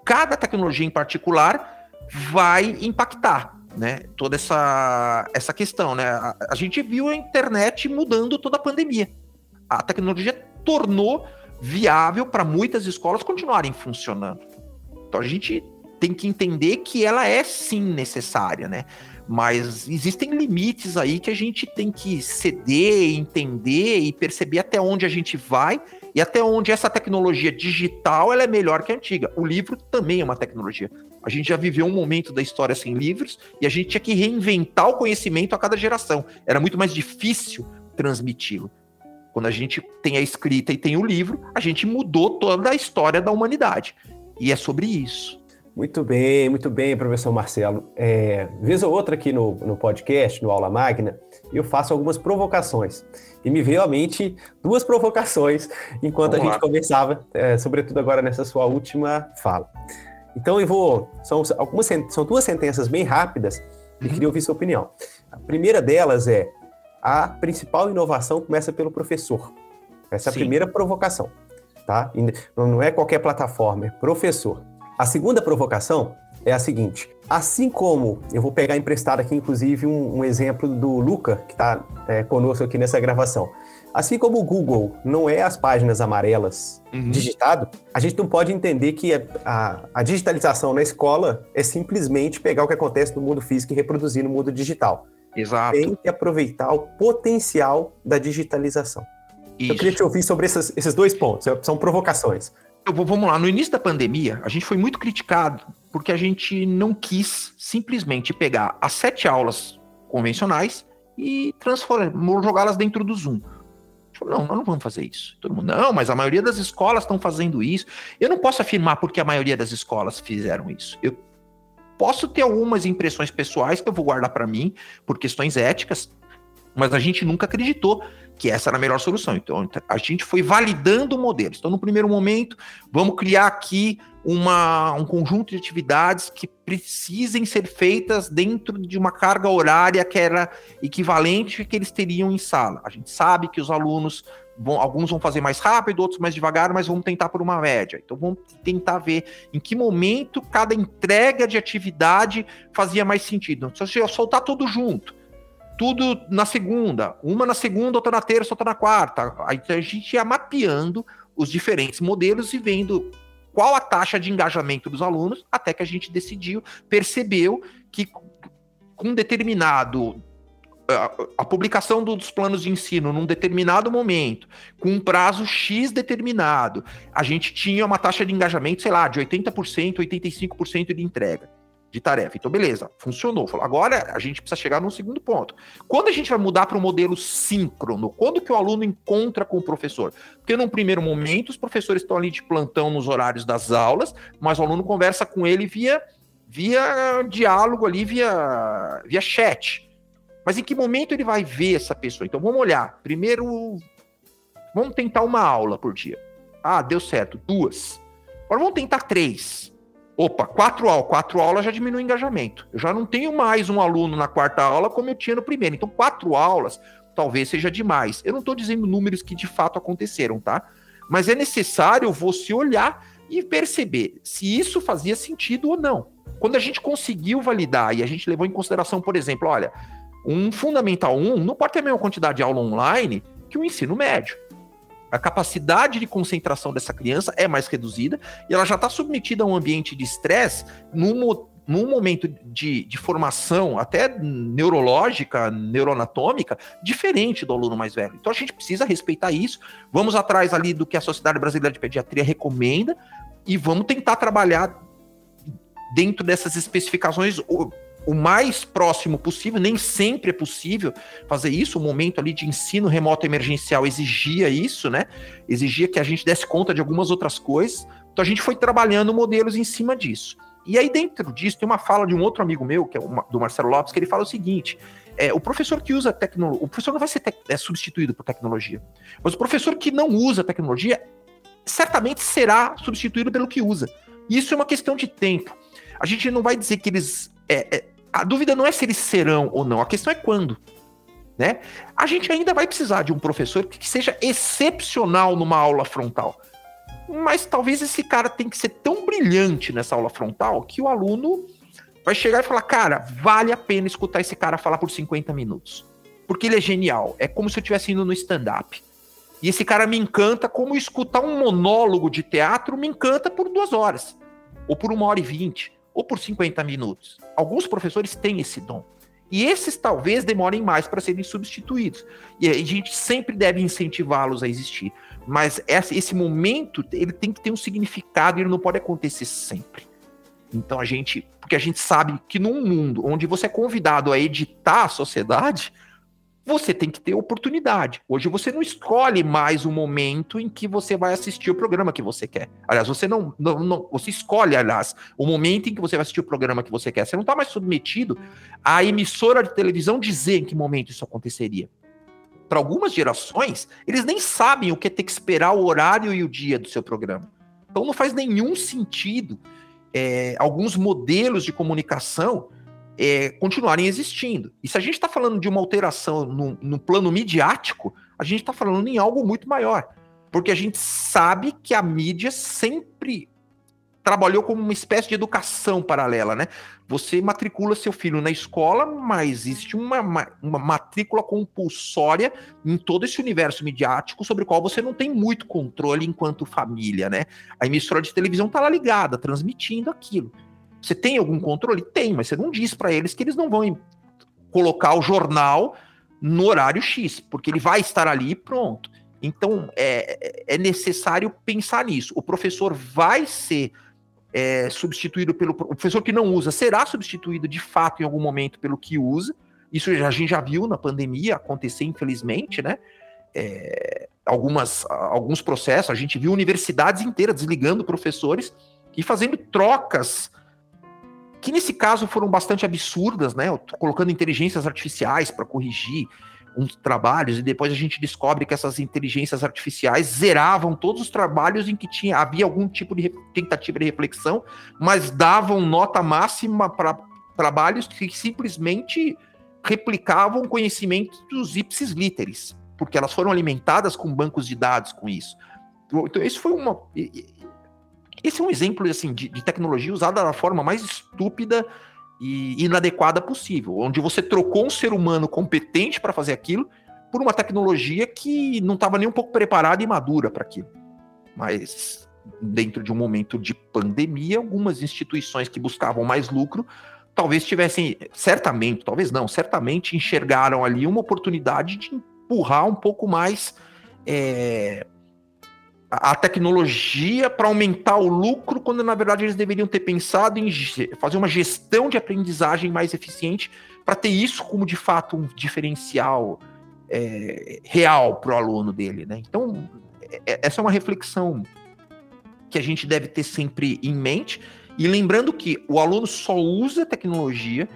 cada tecnologia em particular vai impactar, né? Toda essa, essa questão, né? A, a gente viu a internet mudando toda a pandemia. A tecnologia tornou viável para muitas escolas continuarem funcionando. Então a gente tem que entender que ela é sim necessária, né? Mas existem limites aí que a gente tem que ceder, entender e perceber até onde a gente vai e até onde essa tecnologia digital ela é melhor que a antiga. O livro também é uma tecnologia. A gente já viveu um momento da história sem livros e a gente tinha que reinventar o conhecimento a cada geração. Era muito mais difícil transmiti-lo. Quando a gente tem a escrita e tem o livro, a gente mudou toda a história da humanidade. E é sobre isso. Muito bem, muito bem, professor Marcelo. É, vez ou outra aqui no, no podcast, no Aula Magna, eu faço algumas provocações. E me veio à mente duas provocações enquanto Vamos a gente lá. conversava, é, sobretudo agora nessa sua última fala. Então eu vou. São, algumas, são duas sentenças bem rápidas e uhum. queria ouvir sua opinião. A primeira delas é: a principal inovação começa pelo professor. Essa é a Sim. primeira provocação. Tá? Não é qualquer plataforma, é professor. A segunda provocação é a seguinte: assim como eu vou pegar emprestado aqui, inclusive, um, um exemplo do Luca, que está é, conosco aqui nessa gravação. Assim como o Google não é as páginas amarelas uhum. digitado, a gente não pode entender que a, a, a, digitalização na escola é simplesmente pegar o que acontece no mundo físico e reproduzir no mundo digital. Exato. Tem que aproveitar o potencial da digitalização. Isso. Eu queria te ouvir sobre esses, esses dois pontos, são provocações. Eu vou, vamos lá, no início da pandemia, a gente foi muito criticado porque a gente não quis simplesmente pegar as sete aulas convencionais e transformar, jogá-las dentro do Zoom. Falou, não, nós não vamos fazer isso. Todo mundo, não, mas a maioria das escolas estão fazendo isso. Eu não posso afirmar porque a maioria das escolas fizeram isso. Eu posso ter algumas impressões pessoais que eu vou guardar para mim por questões éticas, mas a gente nunca acreditou que essa era a melhor solução. Então, a gente foi validando modelos. Então, no primeiro momento, vamos criar aqui uma, um conjunto de atividades que precisem ser feitas dentro de uma carga horária que era equivalente que eles teriam em sala. A gente sabe que os alunos alguns vão fazer mais rápido, outros mais devagar, mas vamos tentar por uma média. Então vamos tentar ver em que momento cada entrega de atividade fazia mais sentido. Se eu soltar tudo junto, tudo na segunda, uma na segunda, outra na terça, outra na quarta. Aí a gente ia mapeando os diferentes modelos e vendo qual a taxa de engajamento dos alunos, até que a gente decidiu, percebeu que com determinado a, publicação dos planos de ensino num determinado momento, com um prazo X determinado, a gente tinha uma taxa de engajamento, sei lá, de 80%, 85% de entrega de tarefa. Então, beleza, funcionou. Agora a gente precisa chegar num segundo ponto. Quando a gente vai mudar para o modelo síncrono? Quando que o aluno encontra com o professor? Porque num primeiro momento os professores estão ali de plantão nos horários das aulas, mas o aluno conversa com ele via via diálogo ali, via via chat. Mas em que momento ele vai ver essa pessoa? Então vamos olhar. Primeiro, vamos tentar uma aula por dia. Ah, deu certo, duas. Agora vamos tentar três. Opa, quatro aulas. Quatro aulas já diminui o engajamento. Eu já não tenho mais um aluno na quarta aula como eu tinha no primeiro. Então, quatro aulas talvez seja demais. Eu não estou dizendo números que de fato aconteceram, tá? Mas é necessário você olhar e perceber se isso fazia sentido ou não. Quando a gente conseguiu validar e a gente levou em consideração, por exemplo, olha, um Fundamental 1 não pode ter a mesma quantidade de aula online que o ensino médio. A capacidade de concentração dessa criança é mais reduzida e ela já está submetida a um ambiente de estresse num, num momento de, de formação, até neurológica, neuroanatômica, diferente do aluno mais velho. Então a gente precisa respeitar isso. Vamos atrás ali do que a Sociedade Brasileira de Pediatria recomenda e vamos tentar trabalhar dentro dessas especificações o mais próximo possível, nem sempre é possível fazer isso. O momento ali de ensino remoto emergencial exigia isso, né? Exigia que a gente desse conta de algumas outras coisas. Então a gente foi trabalhando modelos em cima disso. E aí, dentro disso, tem uma fala de um outro amigo meu, que é o, do Marcelo Lopes, que ele fala o seguinte: é, o professor que usa tecnologia, o professor não vai ser é, substituído por tecnologia, mas o professor que não usa tecnologia certamente será substituído pelo que usa. Isso é uma questão de tempo. A gente não vai dizer que eles é, é, a dúvida não é se eles serão ou não, a questão é quando. Né? A gente ainda vai precisar de um professor que seja excepcional numa aula frontal. Mas talvez esse cara tenha que ser tão brilhante nessa aula frontal que o aluno vai chegar e falar: cara, vale a pena escutar esse cara falar por 50 minutos. Porque ele é genial. É como se eu estivesse indo no stand-up. E esse cara me encanta como escutar um monólogo de teatro me encanta por duas horas. Ou por uma hora e vinte ou por 50 minutos. Alguns professores têm esse dom. E esses talvez demorem mais para serem substituídos. E a gente sempre deve incentivá-los a existir. Mas esse momento, ele tem que ter um significado e ele não pode acontecer sempre. Então a gente, porque a gente sabe que num mundo onde você é convidado a editar a sociedade, você tem que ter oportunidade. Hoje você não escolhe mais o momento em que você vai assistir o programa que você quer. Aliás, você não, não, não você escolhe, aliás, o momento em que você vai assistir o programa que você quer. Você não está mais submetido à emissora de televisão dizer em que momento isso aconteceria. Para algumas gerações, eles nem sabem o que é ter que esperar o horário e o dia do seu programa. Então não faz nenhum sentido é, alguns modelos de comunicação é, continuarem existindo. E se a gente está falando de uma alteração no, no plano midiático, a gente está falando em algo muito maior. Porque a gente sabe que a mídia sempre trabalhou como uma espécie de educação paralela, né? Você matricula seu filho na escola, mas existe uma, uma, matrícula compulsória em todo esse universo midiático sobre o qual você não tem muito controle enquanto família, né? A emissora de televisão está lá ligada, transmitindo aquilo. Você tem algum controle? Tem, mas você não diz para eles que eles não vão colocar o jornal no horário X, porque ele vai estar ali e pronto. Então é, é necessário pensar nisso. O professor vai ser é, substituído pelo. O professor que não usa será substituído de fato em algum momento pelo que usa. Isso a gente já viu na pandemia acontecer, infelizmente, né? É, algumas, alguns processos, a gente viu universidades inteiras desligando professores e fazendo trocas que nesse caso foram bastante absurdas, né? Colocando inteligências artificiais para corrigir uns trabalhos e depois a gente descobre que essas inteligências artificiais zeravam todos os trabalhos em que tinha havia algum tipo de tentativa de reflexão, mas davam nota máxima para trabalhos que simplesmente replicavam conhecimentos dos ipsis literis, porque elas foram alimentadas com bancos de dados com isso. Então, isso foi uma esse é um exemplo assim, de, de tecnologia usada da forma mais estúpida e inadequada possível, onde você trocou um ser humano competente para fazer aquilo por uma tecnologia que não estava nem um pouco preparada e madura para aquilo. Mas dentro de um momento de pandemia, algumas instituições que buscavam mais lucro talvez tivessem, certamente, talvez não, certamente enxergaram ali uma oportunidade de empurrar um pouco mais é, a tecnologia para aumentar o lucro, quando na verdade eles deveriam ter pensado em fazer uma gestão de aprendizagem mais eficiente para ter isso como de fato um diferencial é, real para o aluno dele. Né? Então, é, essa é uma reflexão que a gente deve ter sempre em mente. E lembrando que o aluno só usa tecnologia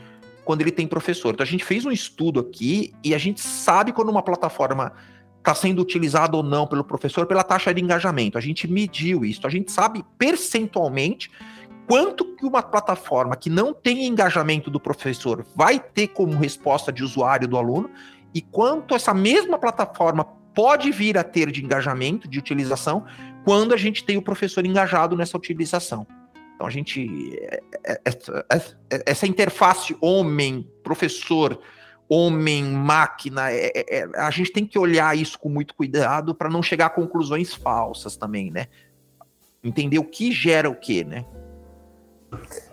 quando ele tem professor. Então a gente fez um estudo aqui e a gente sabe quando uma plataforma está sendo utilizada ou não pelo professor pela taxa de engajamento. A gente mediu isso, a gente sabe percentualmente quanto que uma plataforma que não tem engajamento do professor vai ter como resposta de usuário do aluno e quanto essa mesma plataforma pode vir a ter de engajamento, de utilização, quando a gente tem o professor engajado nessa utilização. Então a gente essa, é, é, é, interface homem-professor, homem-máquina, é, é, a gente tem que olhar isso com muito cuidado para não chegar a conclusões falsas também, né? Entender o que gera o que, né?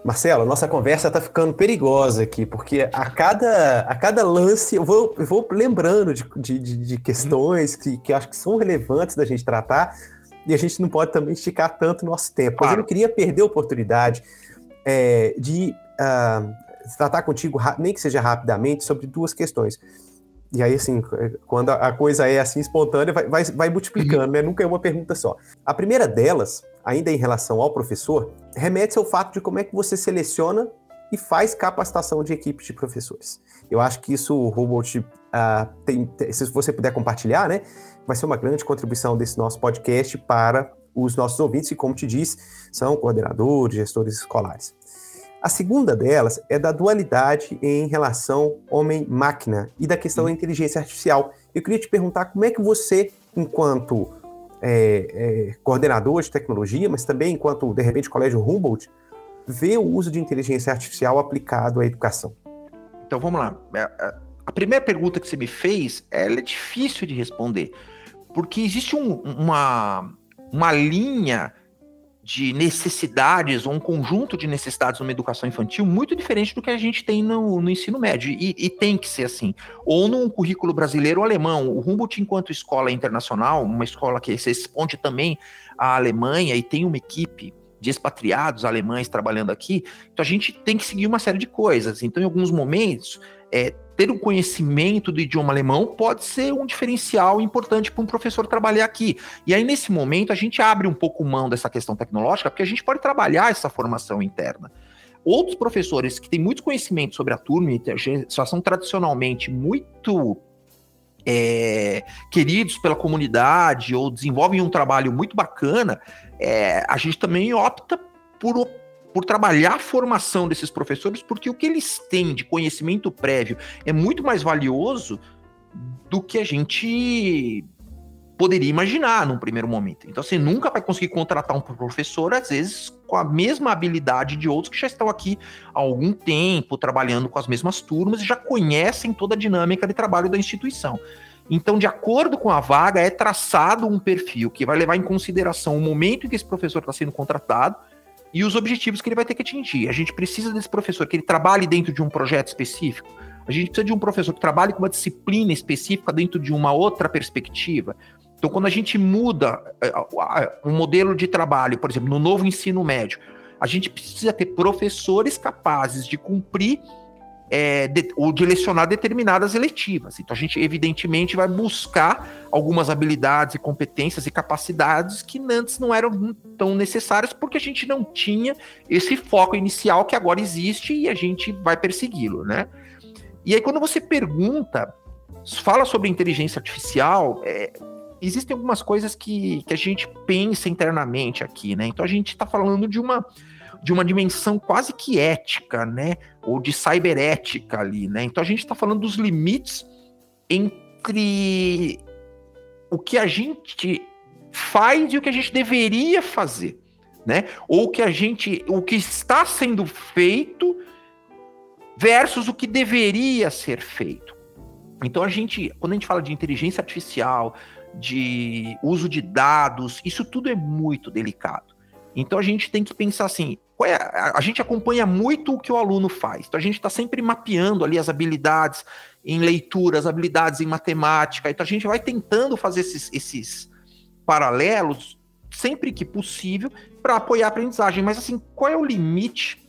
Marcelo, nossa conversa está ficando perigosa aqui, porque a cada, a cada lance eu vou, eu vou lembrando de, de, de questões que, que acho que são relevantes da gente tratar, e a gente não pode também esticar tanto o nosso tempo. Claro. Mas eu não queria perder a oportunidade é, de uh, tratar contigo, nem que seja rapidamente, sobre duas questões. E aí, assim, quando a coisa é assim espontânea, vai, vai, vai multiplicando, né? Nunca é uma pergunta só. A primeira delas, ainda em relação ao professor, remete ao fato de como é que você seleciona e faz capacitação de equipes de professores. Eu acho que isso, o uh, tem, se você puder compartilhar, né? vai ser uma grande contribuição desse nosso podcast para os nossos ouvintes, que, como te disse, são coordenadores, gestores escolares. A segunda delas é da dualidade em relação homem-máquina e da questão da inteligência artificial. Eu queria te perguntar como é que você, enquanto é, é, coordenador de tecnologia, mas também enquanto, de repente, colégio Humboldt, vê o uso de inteligência artificial aplicado à educação. Então vamos lá. É, é, a primeira pergunta que você me fez, ela é difícil de responder, porque existe um, uma, uma linha de necessidades, ou um conjunto de necessidades numa educação infantil muito diferente do que a gente tem no, no ensino médio, e, e, tem que ser assim. Ou num currículo brasileiro ou alemão. O Humboldt, enquanto escola internacional, uma escola que se responde também à Alemanha e tem uma equipe de expatriados alemães trabalhando aqui, então a gente tem que seguir uma série de coisas. Então, em alguns momentos, é, ter um conhecimento do idioma alemão pode ser um diferencial importante para um professor trabalhar aqui. E aí, nesse momento, a gente abre um pouco mão dessa questão tecnológica, porque a gente pode trabalhar essa formação interna. Outros professores que têm muito conhecimento sobre a turma, já são tradicionalmente muito é, queridos pela comunidade ou desenvolvem um trabalho muito bacana, é, a gente também opta por por trabalhar a formação desses professores, porque o que eles têm de conhecimento prévio é muito mais valioso do que a gente poderia imaginar num primeiro momento. Então você nunca vai conseguir contratar um professor, às vezes, com a mesma habilidade de outros que já estão aqui há algum tempo, trabalhando com as mesmas turmas e já conhecem toda a dinâmica de trabalho da instituição. Então, de acordo com a vaga, é traçado um perfil que vai levar em consideração o momento em que esse professor está sendo contratado, e os objetivos que ele vai ter que atingir. A gente precisa desse professor que ele trabalhe dentro de um projeto específico. A gente precisa de um professor que trabalhe com uma disciplina específica dentro de uma outra perspectiva. Então, quando a gente muda um eh, modelo de trabalho, por exemplo, no novo ensino médio, a gente precisa ter professores capazes de cumprir é, de, ou de lecionar determinadas eletivas. Então, a gente, evidentemente, vai buscar algumas habilidades e competências e capacidades que antes não eram tão necessárias, porque a gente não tinha esse foco inicial que agora existe e a gente vai persegui-lo, né? E aí, quando você pergunta, fala sobre inteligência artificial, é, existem algumas coisas que, que a gente pensa internamente aqui, né? Então, a gente está falando de uma de uma dimensão quase que ética, né? Ou de cyberética ali, né? Então a gente está falando dos limites entre o que a gente faz e o que a gente deveria fazer, né? Ou o que a gente, o que está sendo feito versus o que deveria ser feito. Então a gente, quando a gente fala de inteligência artificial, de uso de dados, isso tudo é muito delicado. Então a gente tem que pensar assim, é, a, a gente acompanha muito o que o aluno faz. Então a gente está sempre mapeando ali as habilidades em leitura, as habilidades em matemática. Então a gente vai tentando fazer esses, esses paralelos sempre que possível para apoiar a aprendizagem. Mas assim, qual é o limite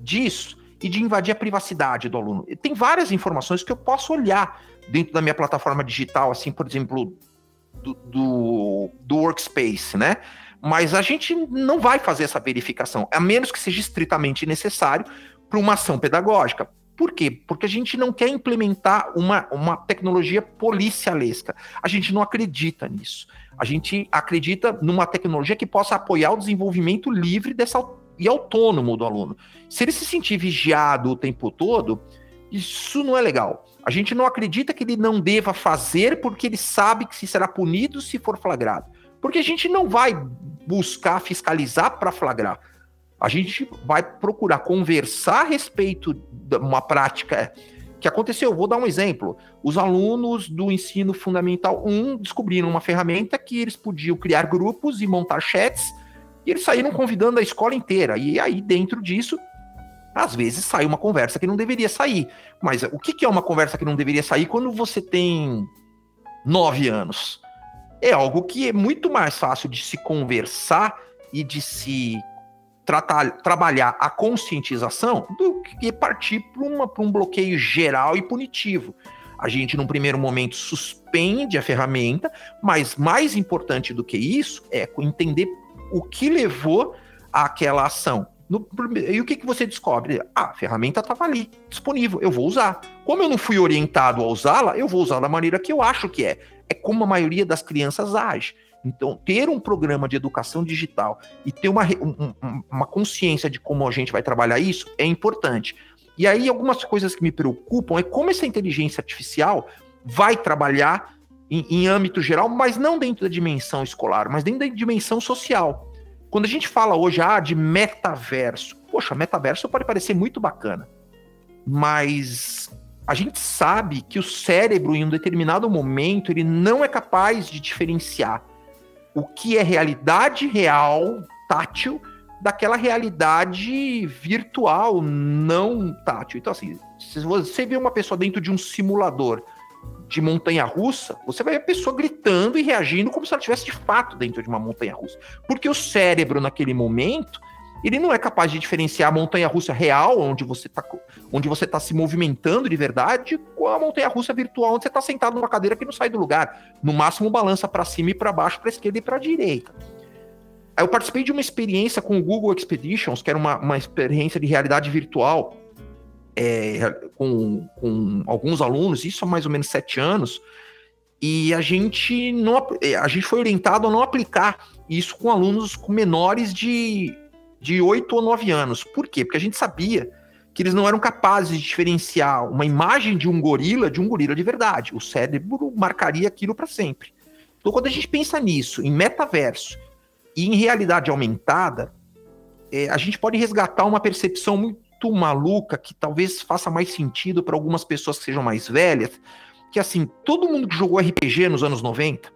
disso e de invadir a privacidade do aluno? Tem várias informações que eu posso olhar dentro da minha plataforma digital, assim, por exemplo, do, do, do Workspace, né? Mas a gente não vai fazer essa verificação, a menos que seja estritamente necessário para uma ação pedagógica. Por quê? Porque a gente não quer implementar uma, uma tecnologia policialesca. A gente não acredita nisso. A gente acredita numa tecnologia que possa apoiar o desenvolvimento livre dessa, e autônomo do aluno. Se ele se sentir vigiado o tempo todo, isso não é legal. A gente não acredita que ele não deva fazer porque ele sabe que se será punido se for flagrado. Porque a gente não vai buscar fiscalizar para flagrar. A gente vai procurar conversar a respeito de uma prática que aconteceu. Vou dar um exemplo. Os alunos do ensino fundamental 1 descobriram uma ferramenta que eles podiam criar grupos e montar chats, e eles saíram convidando a escola inteira. E aí, dentro disso, às vezes sai uma conversa que não deveria sair. Mas o que é uma conversa que não deveria sair quando você tem nove anos? É algo que é muito mais fácil de se conversar e de se tratar, trabalhar a conscientização do que partir para um bloqueio geral e punitivo. A gente, num primeiro momento, suspende a ferramenta, mas mais importante do que isso é entender o que levou àquela ação. No, e o que, que você descobre? Ah, a ferramenta estava ali, disponível, eu vou usar. Como eu não fui orientado a usá-la, eu vou usar da maneira que eu acho que é é como a maioria das crianças age. Então, ter um programa de educação digital e ter uma, um, uma consciência de como a gente vai trabalhar isso é importante. E aí, algumas coisas que me preocupam é como essa inteligência artificial vai trabalhar em, em âmbito geral, mas não dentro da dimensão escolar, mas dentro da dimensão social. Quando a gente fala hoje ah, de metaverso, poxa, metaverso pode parecer muito bacana, mas a gente sabe que o cérebro, em um determinado momento, ele não é capaz de diferenciar o que é realidade real, tátil, daquela realidade virtual, não tátil. Então, assim, se você vê uma pessoa dentro de um simulador de montanha russa, você vai ver a pessoa gritando e reagindo como se ela estivesse de fato dentro de uma montanha russa. Porque o cérebro, naquele momento, ele não é capaz de diferenciar a montanha-russa real, onde você está onde você tá se movimentando de verdade, com a montanha-russa virtual, onde você está sentado numa cadeira que não sai do lugar. No máximo balança para cima e para baixo, para esquerda e para direita. Eu participei de uma experiência com o Google Expeditions, que era uma, uma experiência de realidade virtual é, com, com alguns alunos, isso há mais ou menos sete anos, e a gente não a gente foi orientado a não aplicar isso com alunos com menores de de 8 ou 9 anos. Por quê? Porque a gente sabia que eles não eram capazes de diferenciar uma imagem de um gorila de um gorila de verdade. O cérebro marcaria aquilo para sempre. Então, quando a gente pensa nisso, em metaverso e em realidade aumentada, é, a gente pode resgatar uma percepção muito maluca que talvez faça mais sentido para algumas pessoas que sejam mais velhas, que assim, todo mundo que jogou RPG nos anos 90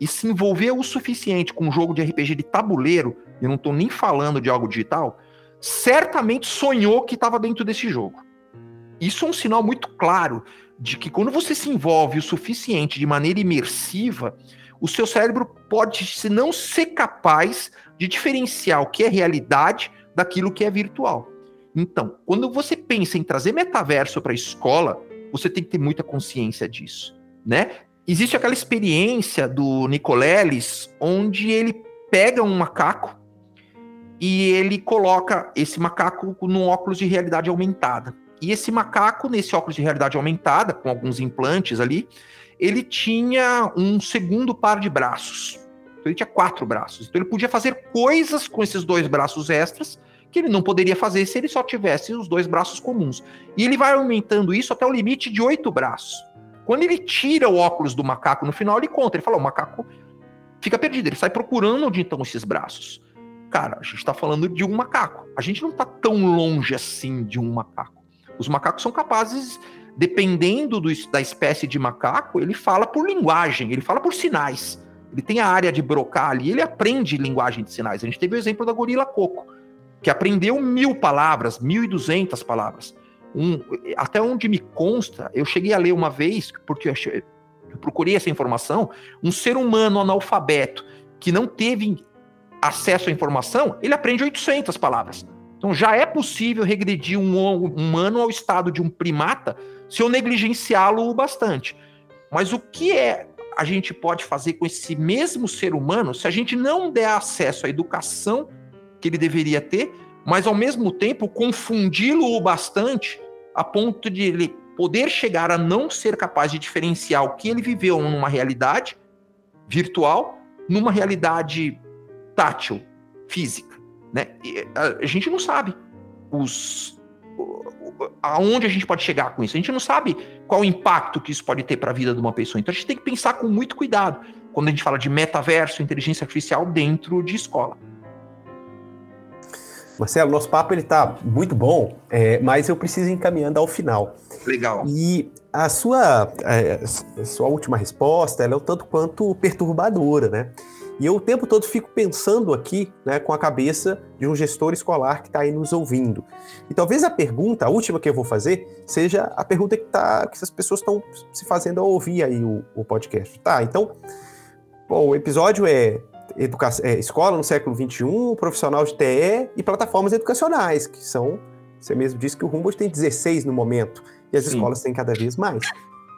e se envolveu o suficiente com um jogo de RPG de tabuleiro, eu não estou nem falando de algo digital, certamente sonhou que estava dentro desse jogo. Isso é um sinal muito claro de que quando você se envolve o suficiente de maneira imersiva, o seu cérebro pode se não ser capaz de diferenciar o que é realidade daquilo que é virtual. Então, quando você pensa em trazer metaverso para a escola, você tem que ter muita consciência disso, né? Existe aquela experiência do Nicoleles, onde ele pega um macaco e ele coloca esse macaco no óculos de realidade aumentada. E esse macaco, nesse óculos de realidade aumentada, com alguns implantes ali, ele tinha um segundo par de braços. Então ele tinha quatro braços. Então ele podia fazer coisas com esses dois braços extras que ele não poderia fazer se ele só tivesse os dois braços comuns. E ele vai aumentando isso até o limite de oito braços. Quando ele tira o óculos do macaco no final, ele conta. Ele fala: o macaco fica perdido. Ele sai procurando onde estão esses braços. Cara, a gente está falando de um macaco. A gente não está tão longe assim de um macaco. Os macacos são capazes, dependendo do, da espécie de macaco, ele fala por linguagem, ele fala por sinais. Ele tem a área de brocar ali, ele aprende linguagem de sinais. A gente teve o exemplo da gorila coco que aprendeu mil palavras, mil e duzentas palavras. Um, até onde me consta, eu cheguei a ler uma vez, porque eu, eu procurei essa informação, um ser humano analfabeto que não teve acesso à informação, ele aprende 800 palavras. Então já é possível regredir um humano ao estado de um primata se eu negligenciá-lo bastante. Mas o que é a gente pode fazer com esse mesmo ser humano se a gente não der acesso à educação que ele deveria ter, mas ao mesmo tempo confundi-lo bastante a ponto de ele poder chegar a não ser capaz de diferenciar o que ele viveu numa realidade virtual, numa realidade tátil, física, né? E a gente não sabe os aonde a gente pode chegar com isso. A gente não sabe qual o impacto que isso pode ter para a vida de uma pessoa. Então a gente tem que pensar com muito cuidado quando a gente fala de metaverso, inteligência artificial dentro de escola. Marcelo, nosso papo ele tá muito bom, é, mas eu preciso ir encaminhando ao final. Legal. E a sua, é, a sua última resposta ela é um tanto quanto perturbadora, né? E eu o tempo todo fico pensando aqui, né, com a cabeça de um gestor escolar que está aí nos ouvindo. E talvez a pergunta, a última que eu vou fazer, seja a pergunta que, tá, que as pessoas estão se fazendo ao ouvir aí o, o podcast. Tá, então, bom, o episódio é, é Escola no século XXI, profissional de TE e plataformas educacionais, que são, você mesmo disse que o Humboldt tem 16 no momento, e as Sim. escolas têm cada vez mais.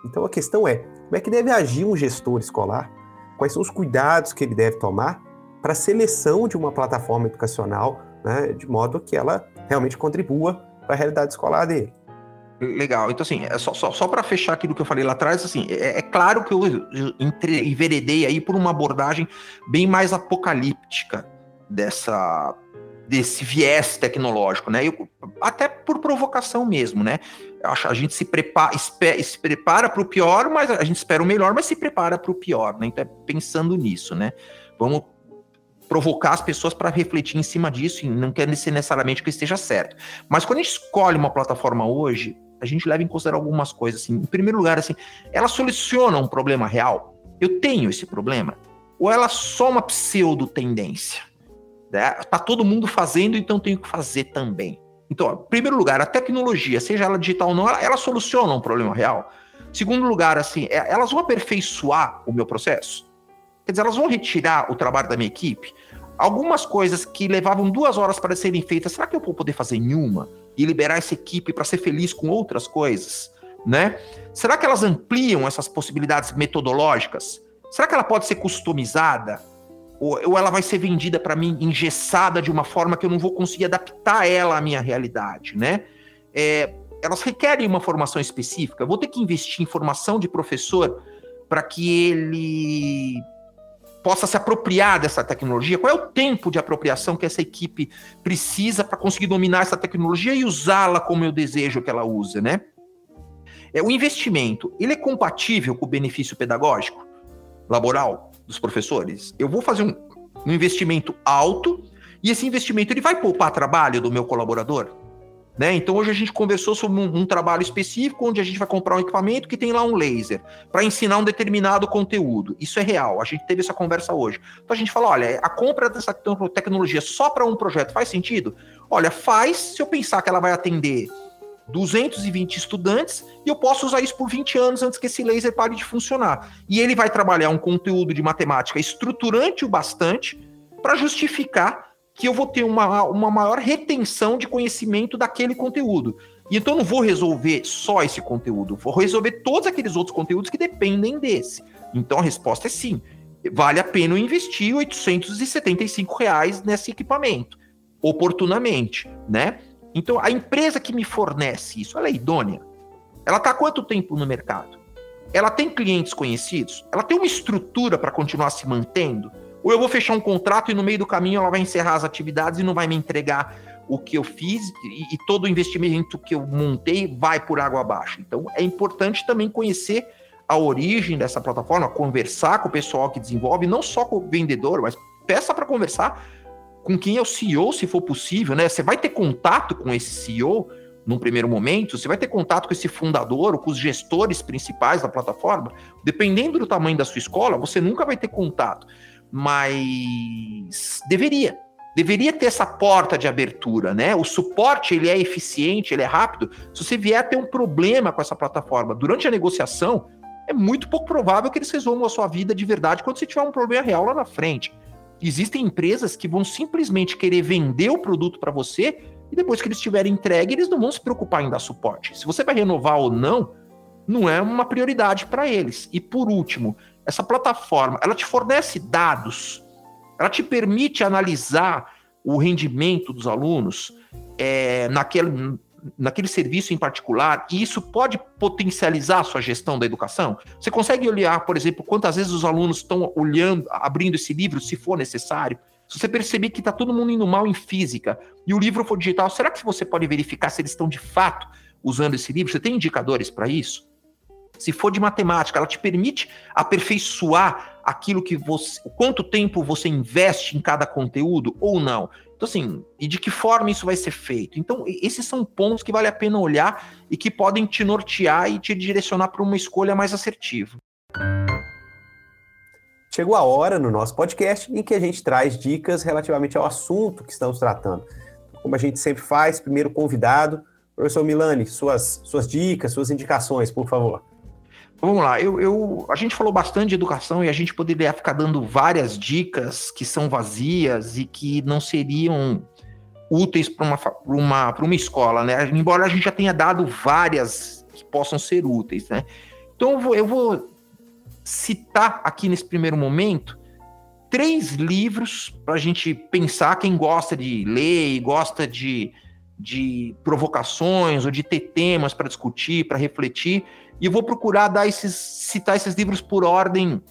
Então a questão é, como é que deve agir um gestor escolar quais são os cuidados que ele deve tomar para a seleção de uma plataforma educacional, né, de modo que ela realmente contribua para a realidade escolar dele. Legal. Então, assim, é só, só, só para fechar aquilo que eu falei lá atrás, assim, é, é claro que eu entre, enveredei aí por uma abordagem bem mais apocalíptica dessa desse viés tecnológico, né? Eu, até por provocação mesmo, né? A gente se prepara, se prepara para o pior, mas a gente espera o melhor, mas se prepara para o pior, né? Então é pensando nisso, né? Vamos provocar as pessoas para refletir em cima disso, e não quer dizer necessariamente que esteja certo. Mas quando a gente escolhe uma plataforma hoje, a gente leva em consideração algumas coisas. Assim. Em primeiro lugar, assim, ela soluciona um problema real? Eu tenho esse problema? Ou ela é só uma pseudo-tendência? Né? Tá todo mundo fazendo, então tenho que fazer também. Então, em primeiro lugar, a tecnologia, seja ela digital ou não, ela, ela soluciona um problema real. Segundo lugar, assim, é, elas vão aperfeiçoar o meu processo. Quer dizer, elas vão retirar o trabalho da minha equipe. Algumas coisas que levavam duas horas para serem feitas, será que eu vou poder fazer em uma e liberar essa equipe para ser feliz com outras coisas, né? Será que elas ampliam essas possibilidades metodológicas? Será que ela pode ser customizada? ou, ela vai ser vendida para mim engessada de uma forma que eu não vou conseguir adaptar ela à minha realidade, né? É, elas requerem uma formação específica. Eu vou ter que investir em formação de professor para que ele possa se apropriar dessa tecnologia? Qual é o tempo de apropriação que essa equipe precisa para conseguir dominar essa tecnologia e usá-la como eu desejo que ela use, né? É, o investimento, ele é compatível com o benefício pedagógico, laboral? dos professores. Eu vou fazer um, um investimento alto e esse investimento ele vai poupar trabalho do meu colaborador. Né? Então hoje a gente conversou sobre um, um, trabalho específico onde a gente vai comprar um equipamento que tem lá um laser para ensinar um determinado conteúdo. Isso é real. A gente teve essa conversa hoje. Então a gente fala, olha, a compra dessa tecnologia só para um projeto faz sentido? Olha, faz se eu pensar que ela vai atender 220 estudantes e eu posso usar isso por 20 anos antes que esse laser pare de funcionar. E ele vai trabalhar um conteúdo de matemática estruturante o bastante para justificar que eu vou ter uma, uma maior retenção de conhecimento daquele conteúdo. E então eu não vou resolver só esse conteúdo, vou resolver todos aqueles outros conteúdos que dependem desse. Então a resposta é sim. Vale a pena investir 875 reais nesse equipamento, oportunamente, né? Então, a empresa que me fornece isso, ela é idônea? Ela está há quanto tempo no mercado? Ela tem clientes conhecidos? Ela tem uma estrutura para continuar se mantendo? Ou eu vou fechar um contrato e no meio do caminho ela vai encerrar as atividades e não vai me entregar o que eu fiz e, e todo o investimento que eu montei vai por água abaixo? Então, é importante também conhecer a origem dessa plataforma, conversar com o pessoal que desenvolve, não só com o vendedor, mas peça para conversar com quem é o CEO, se for possível, né? Você vai ter contato com esse CEO num primeiro momento, você vai ter contato com esse fundador ou com os gestores principais da plataforma. Dependendo do tamanho da sua escola, você nunca vai ter contato, mas deveria. deveria ter essa porta de abertura, né? O suporte ele é eficiente, ele é rápido. Se você vier a ter um problema com essa plataforma durante a negociação, é muito pouco provável que eles resolvam a sua vida de verdade quando você tiver um problema real lá na frente. Existem empresas que vão simplesmente querer vender o produto para você e depois que eles tiverem entregue, eles não vão se preocupar em dar suporte. Se você vai renovar ou não, não é uma prioridade para eles. E por último, essa plataforma, ela te fornece dados ela te permite analisar o rendimento dos alunos é, naquele, naquele serviço em particular, e isso pode potencializar a sua gestão da educação? Você consegue olhar, por exemplo, quantas vezes os alunos estão olhando, abrindo esse livro, se for necessário? Se você perceber que está todo mundo indo mal em física e o livro for digital, será que você pode verificar se eles estão de fato usando esse livro? Você tem indicadores para isso? Se for de matemática, ela te permite aperfeiçoar aquilo que você. quanto tempo você investe em cada conteúdo ou não. Então, assim, e de que forma isso vai ser feito? Então, esses são pontos que vale a pena olhar e que podem te nortear e te direcionar para uma escolha mais assertiva. Chegou a hora no nosso podcast em que a gente traz dicas relativamente ao assunto que estamos tratando. Como a gente sempre faz, primeiro convidado, professor Milani, suas, suas dicas, suas indicações, por favor. Vamos lá, eu, eu, a gente falou bastante de educação e a gente poderia ficar dando várias dicas que são vazias e que não seriam úteis para uma, uma, uma escola, né? Embora a gente já tenha dado várias que possam ser úteis, né? Então eu vou, eu vou citar aqui nesse primeiro momento três livros para a gente pensar, quem gosta de ler e gosta de, de provocações ou de ter temas para discutir, para refletir e eu vou procurar dar esses, citar esses livros por ordem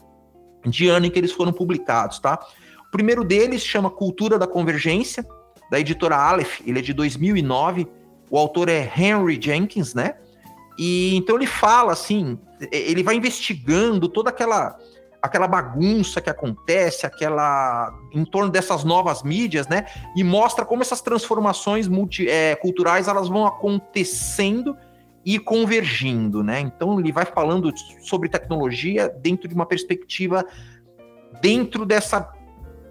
de ano em que eles foram publicados, tá? O primeiro deles chama Cultura da Convergência, da editora Aleph, ele é de 2009, o autor é Henry Jenkins, né? E então ele fala assim, ele vai investigando toda aquela aquela bagunça que acontece, aquela em torno dessas novas mídias, né? E mostra como essas transformações multi, é, culturais elas vão acontecendo e convergindo, né? Então ele vai falando sobre tecnologia dentro de uma perspectiva dentro dessa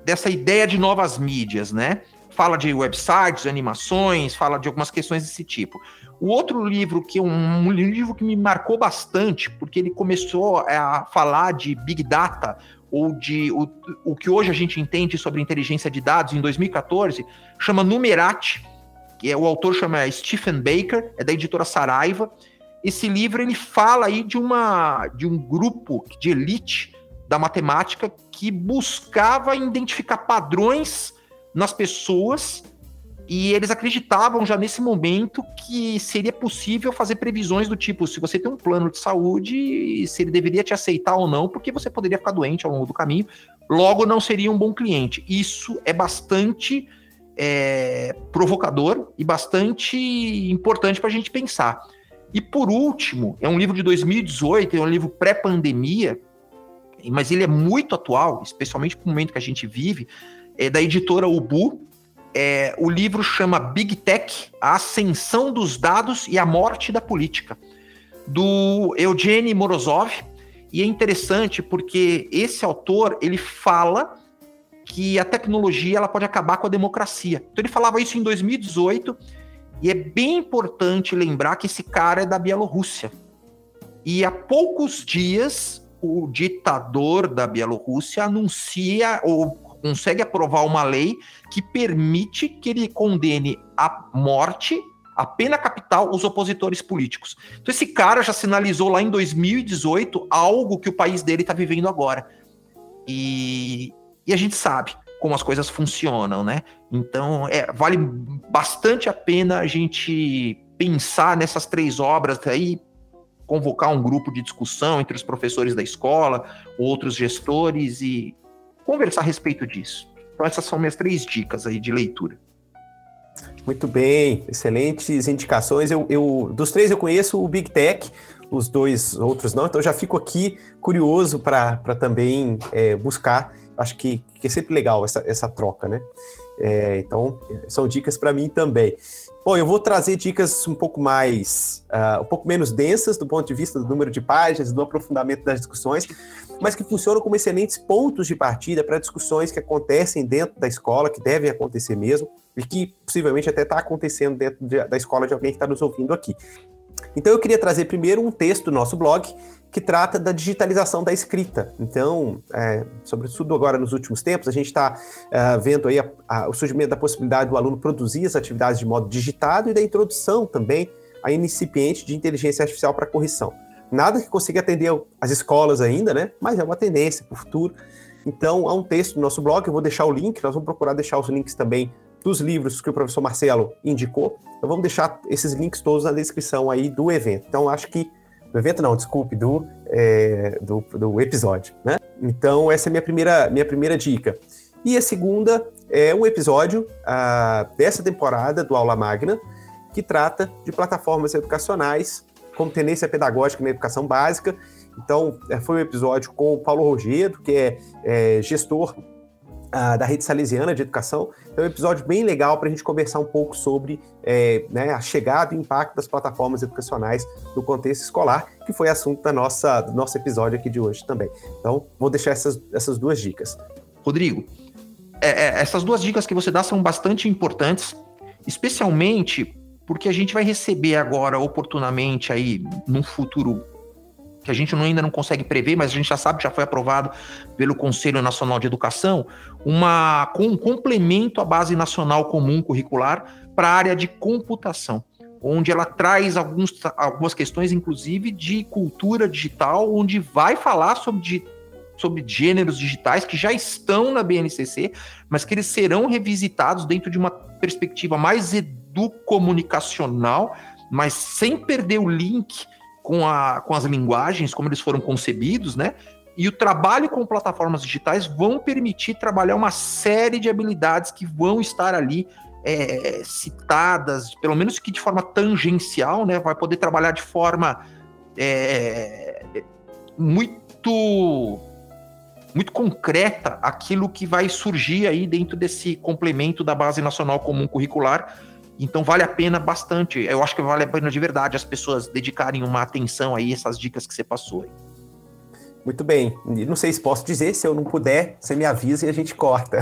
dessa ideia de novas mídias, né? Fala de websites, animações, fala de algumas questões desse tipo. O outro livro que é um, um livro que me marcou bastante, porque ele começou a falar de big data ou de o, o que hoje a gente entende sobre inteligência de dados em 2014, chama Numerati que é, o autor chama Stephen Baker, é da editora Saraiva. Esse livro ele fala aí de uma de um grupo de elite da matemática que buscava identificar padrões nas pessoas e eles acreditavam já nesse momento que seria possível fazer previsões do tipo, se você tem um plano de saúde, se ele deveria te aceitar ou não, porque você poderia ficar doente ao longo do caminho, logo não seria um bom cliente. Isso é bastante é, provocador e bastante importante para a gente pensar. E por último, é um livro de 2018, é um livro pré-pandemia, mas ele é muito atual, especialmente para o momento que a gente vive, é da editora Ubu. É, o livro chama Big Tech: A Ascensão dos Dados e a Morte da Política, do Eugene Morozov. E é interessante porque esse autor ele fala que a tecnologia ela pode acabar com a democracia. Então ele falava isso em 2018 e é bem importante lembrar que esse cara é da Bielorrússia. E há poucos dias o ditador da Bielorrússia anuncia ou consegue aprovar uma lei que permite que ele condene à morte a pena capital os opositores políticos. Então esse cara já sinalizou lá em 2018 algo que o país dele está vivendo agora. E, e a gente sabe como as coisas funcionam, né? Então, é, vale bastante a pena a gente pensar nessas três obras aí, convocar um grupo de discussão entre os professores da escola, outros gestores e conversar a respeito disso. Então, essas são minhas três dicas aí de leitura. Muito bem, excelentes indicações. Eu, eu, dos três eu conheço o Big Tech, os dois outros não, então já fico aqui curioso para também é, buscar acho que, que é sempre legal essa, essa troca, né? É, então, são dicas para mim também. Bom, eu vou trazer dicas um pouco mais, uh, um pouco menos densas do ponto de vista do número de páginas, do aprofundamento das discussões, mas que funcionam como excelentes pontos de partida para discussões que acontecem dentro da escola, que devem acontecer mesmo, e que possivelmente até está acontecendo dentro de, da escola de alguém que está nos ouvindo aqui. Então eu queria trazer primeiro um texto do nosso blog que trata da digitalização da escrita. Então, é, sobretudo agora nos últimos tempos, a gente está é, vendo aí a, a, o surgimento da possibilidade do aluno produzir as atividades de modo digitado e da introdução também a incipiente de inteligência artificial para correção. Nada que consiga atender as escolas ainda, né? Mas é uma tendência para o futuro. Então, há um texto no nosso blog, eu vou deixar o link, nós vamos procurar deixar os links também dos livros que o professor Marcelo indicou. Então vamos deixar esses links todos na descrição aí do evento. Então acho que do evento não, desculpe, do, é, do, do, episódio, né? Então essa é a minha primeira, minha primeira dica. E a segunda é um episódio ah, dessa temporada do Aula Magna, que trata de plataformas educacionais como tendência pedagógica na educação básica. Então, é, foi um episódio com o Paulo Rogero, que é, é gestor da Rede Salesiana de Educação. Então, é um episódio bem legal para a gente conversar um pouco sobre é, né, a chegada e o impacto das plataformas educacionais no contexto escolar, que foi assunto da nossa, do nosso episódio aqui de hoje também. Então, vou deixar essas, essas duas dicas. Rodrigo, é, é, essas duas dicas que você dá são bastante importantes, especialmente porque a gente vai receber agora oportunamente aí, num futuro que a gente ainda não consegue prever, mas a gente já sabe que já foi aprovado pelo Conselho Nacional de Educação, uma, com um complemento à Base Nacional Comum Curricular para a área de computação, onde ela traz alguns, algumas questões, inclusive, de cultura digital, onde vai falar sobre, sobre gêneros digitais que já estão na BNCC, mas que eles serão revisitados dentro de uma perspectiva mais educomunicacional, mas sem perder o link com, a, com as linguagens, como eles foram concebidos, né? E o trabalho com plataformas digitais vão permitir trabalhar uma série de habilidades que vão estar ali é, citadas, pelo menos que de forma tangencial, né? Vai poder trabalhar de forma é, muito muito concreta aquilo que vai surgir aí dentro desse complemento da base nacional comum curricular então vale a pena bastante. Eu acho que vale a pena de verdade as pessoas dedicarem uma atenção aí essas dicas que você passou aí. Muito bem. Não sei se posso dizer, se eu não puder, você me avisa e a gente corta.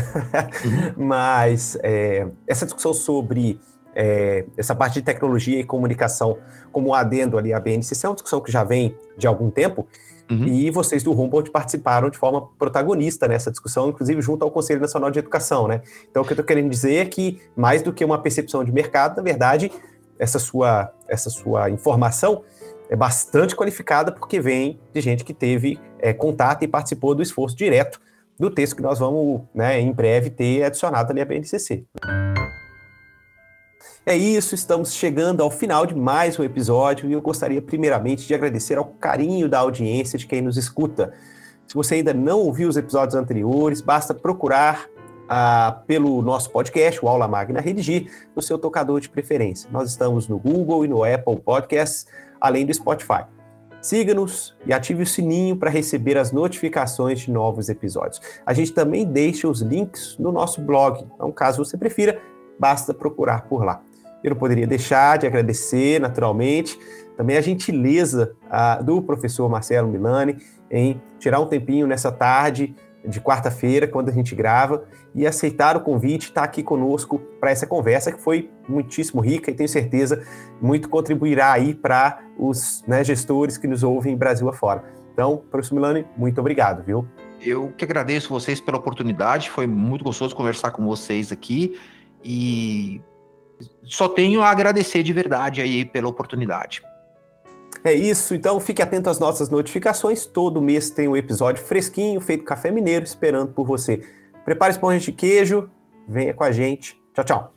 Uhum. (laughs) Mas é, essa discussão sobre é, essa parte de tecnologia e comunicação como adendo ali à BNCC é uma discussão que já vem de algum tempo Uhum. E vocês do Humboldt participaram de forma protagonista nessa discussão, inclusive junto ao Conselho Nacional de Educação, né? Então, o que eu estou querendo dizer é que, mais do que uma percepção de mercado, na verdade, essa sua, essa sua informação é bastante qualificada porque vem de gente que teve é, contato e participou do esforço direto do texto que nós vamos, né, em breve, ter adicionado ali à BNCC. É isso, estamos chegando ao final de mais um episódio e eu gostaria primeiramente de agradecer ao carinho da audiência de quem nos escuta. Se você ainda não ouviu os episódios anteriores, basta procurar ah, pelo nosso podcast, o Aula Magna Redigir, no seu tocador de preferência. Nós estamos no Google e no Apple Podcasts, além do Spotify. Siga-nos e ative o sininho para receber as notificações de novos episódios. A gente também deixa os links no nosso blog, então, caso você prefira, basta procurar por lá. Eu não poderia deixar de agradecer, naturalmente, também a gentileza a, do professor Marcelo Milani em tirar um tempinho nessa tarde de quarta-feira, quando a gente grava, e aceitar o convite, estar aqui conosco para essa conversa que foi muitíssimo rica e tenho certeza muito contribuirá aí para os né, gestores que nos ouvem Brasil afora. Então, professor Milani, muito obrigado, viu? Eu que agradeço vocês pela oportunidade, foi muito gostoso conversar com vocês aqui e só tenho a agradecer de verdade aí pela oportunidade. É isso, então fique atento às nossas notificações. Todo mês tem um episódio fresquinho, feito café mineiro, esperando por você. Prepare esponja de queijo, venha com a gente. Tchau, tchau.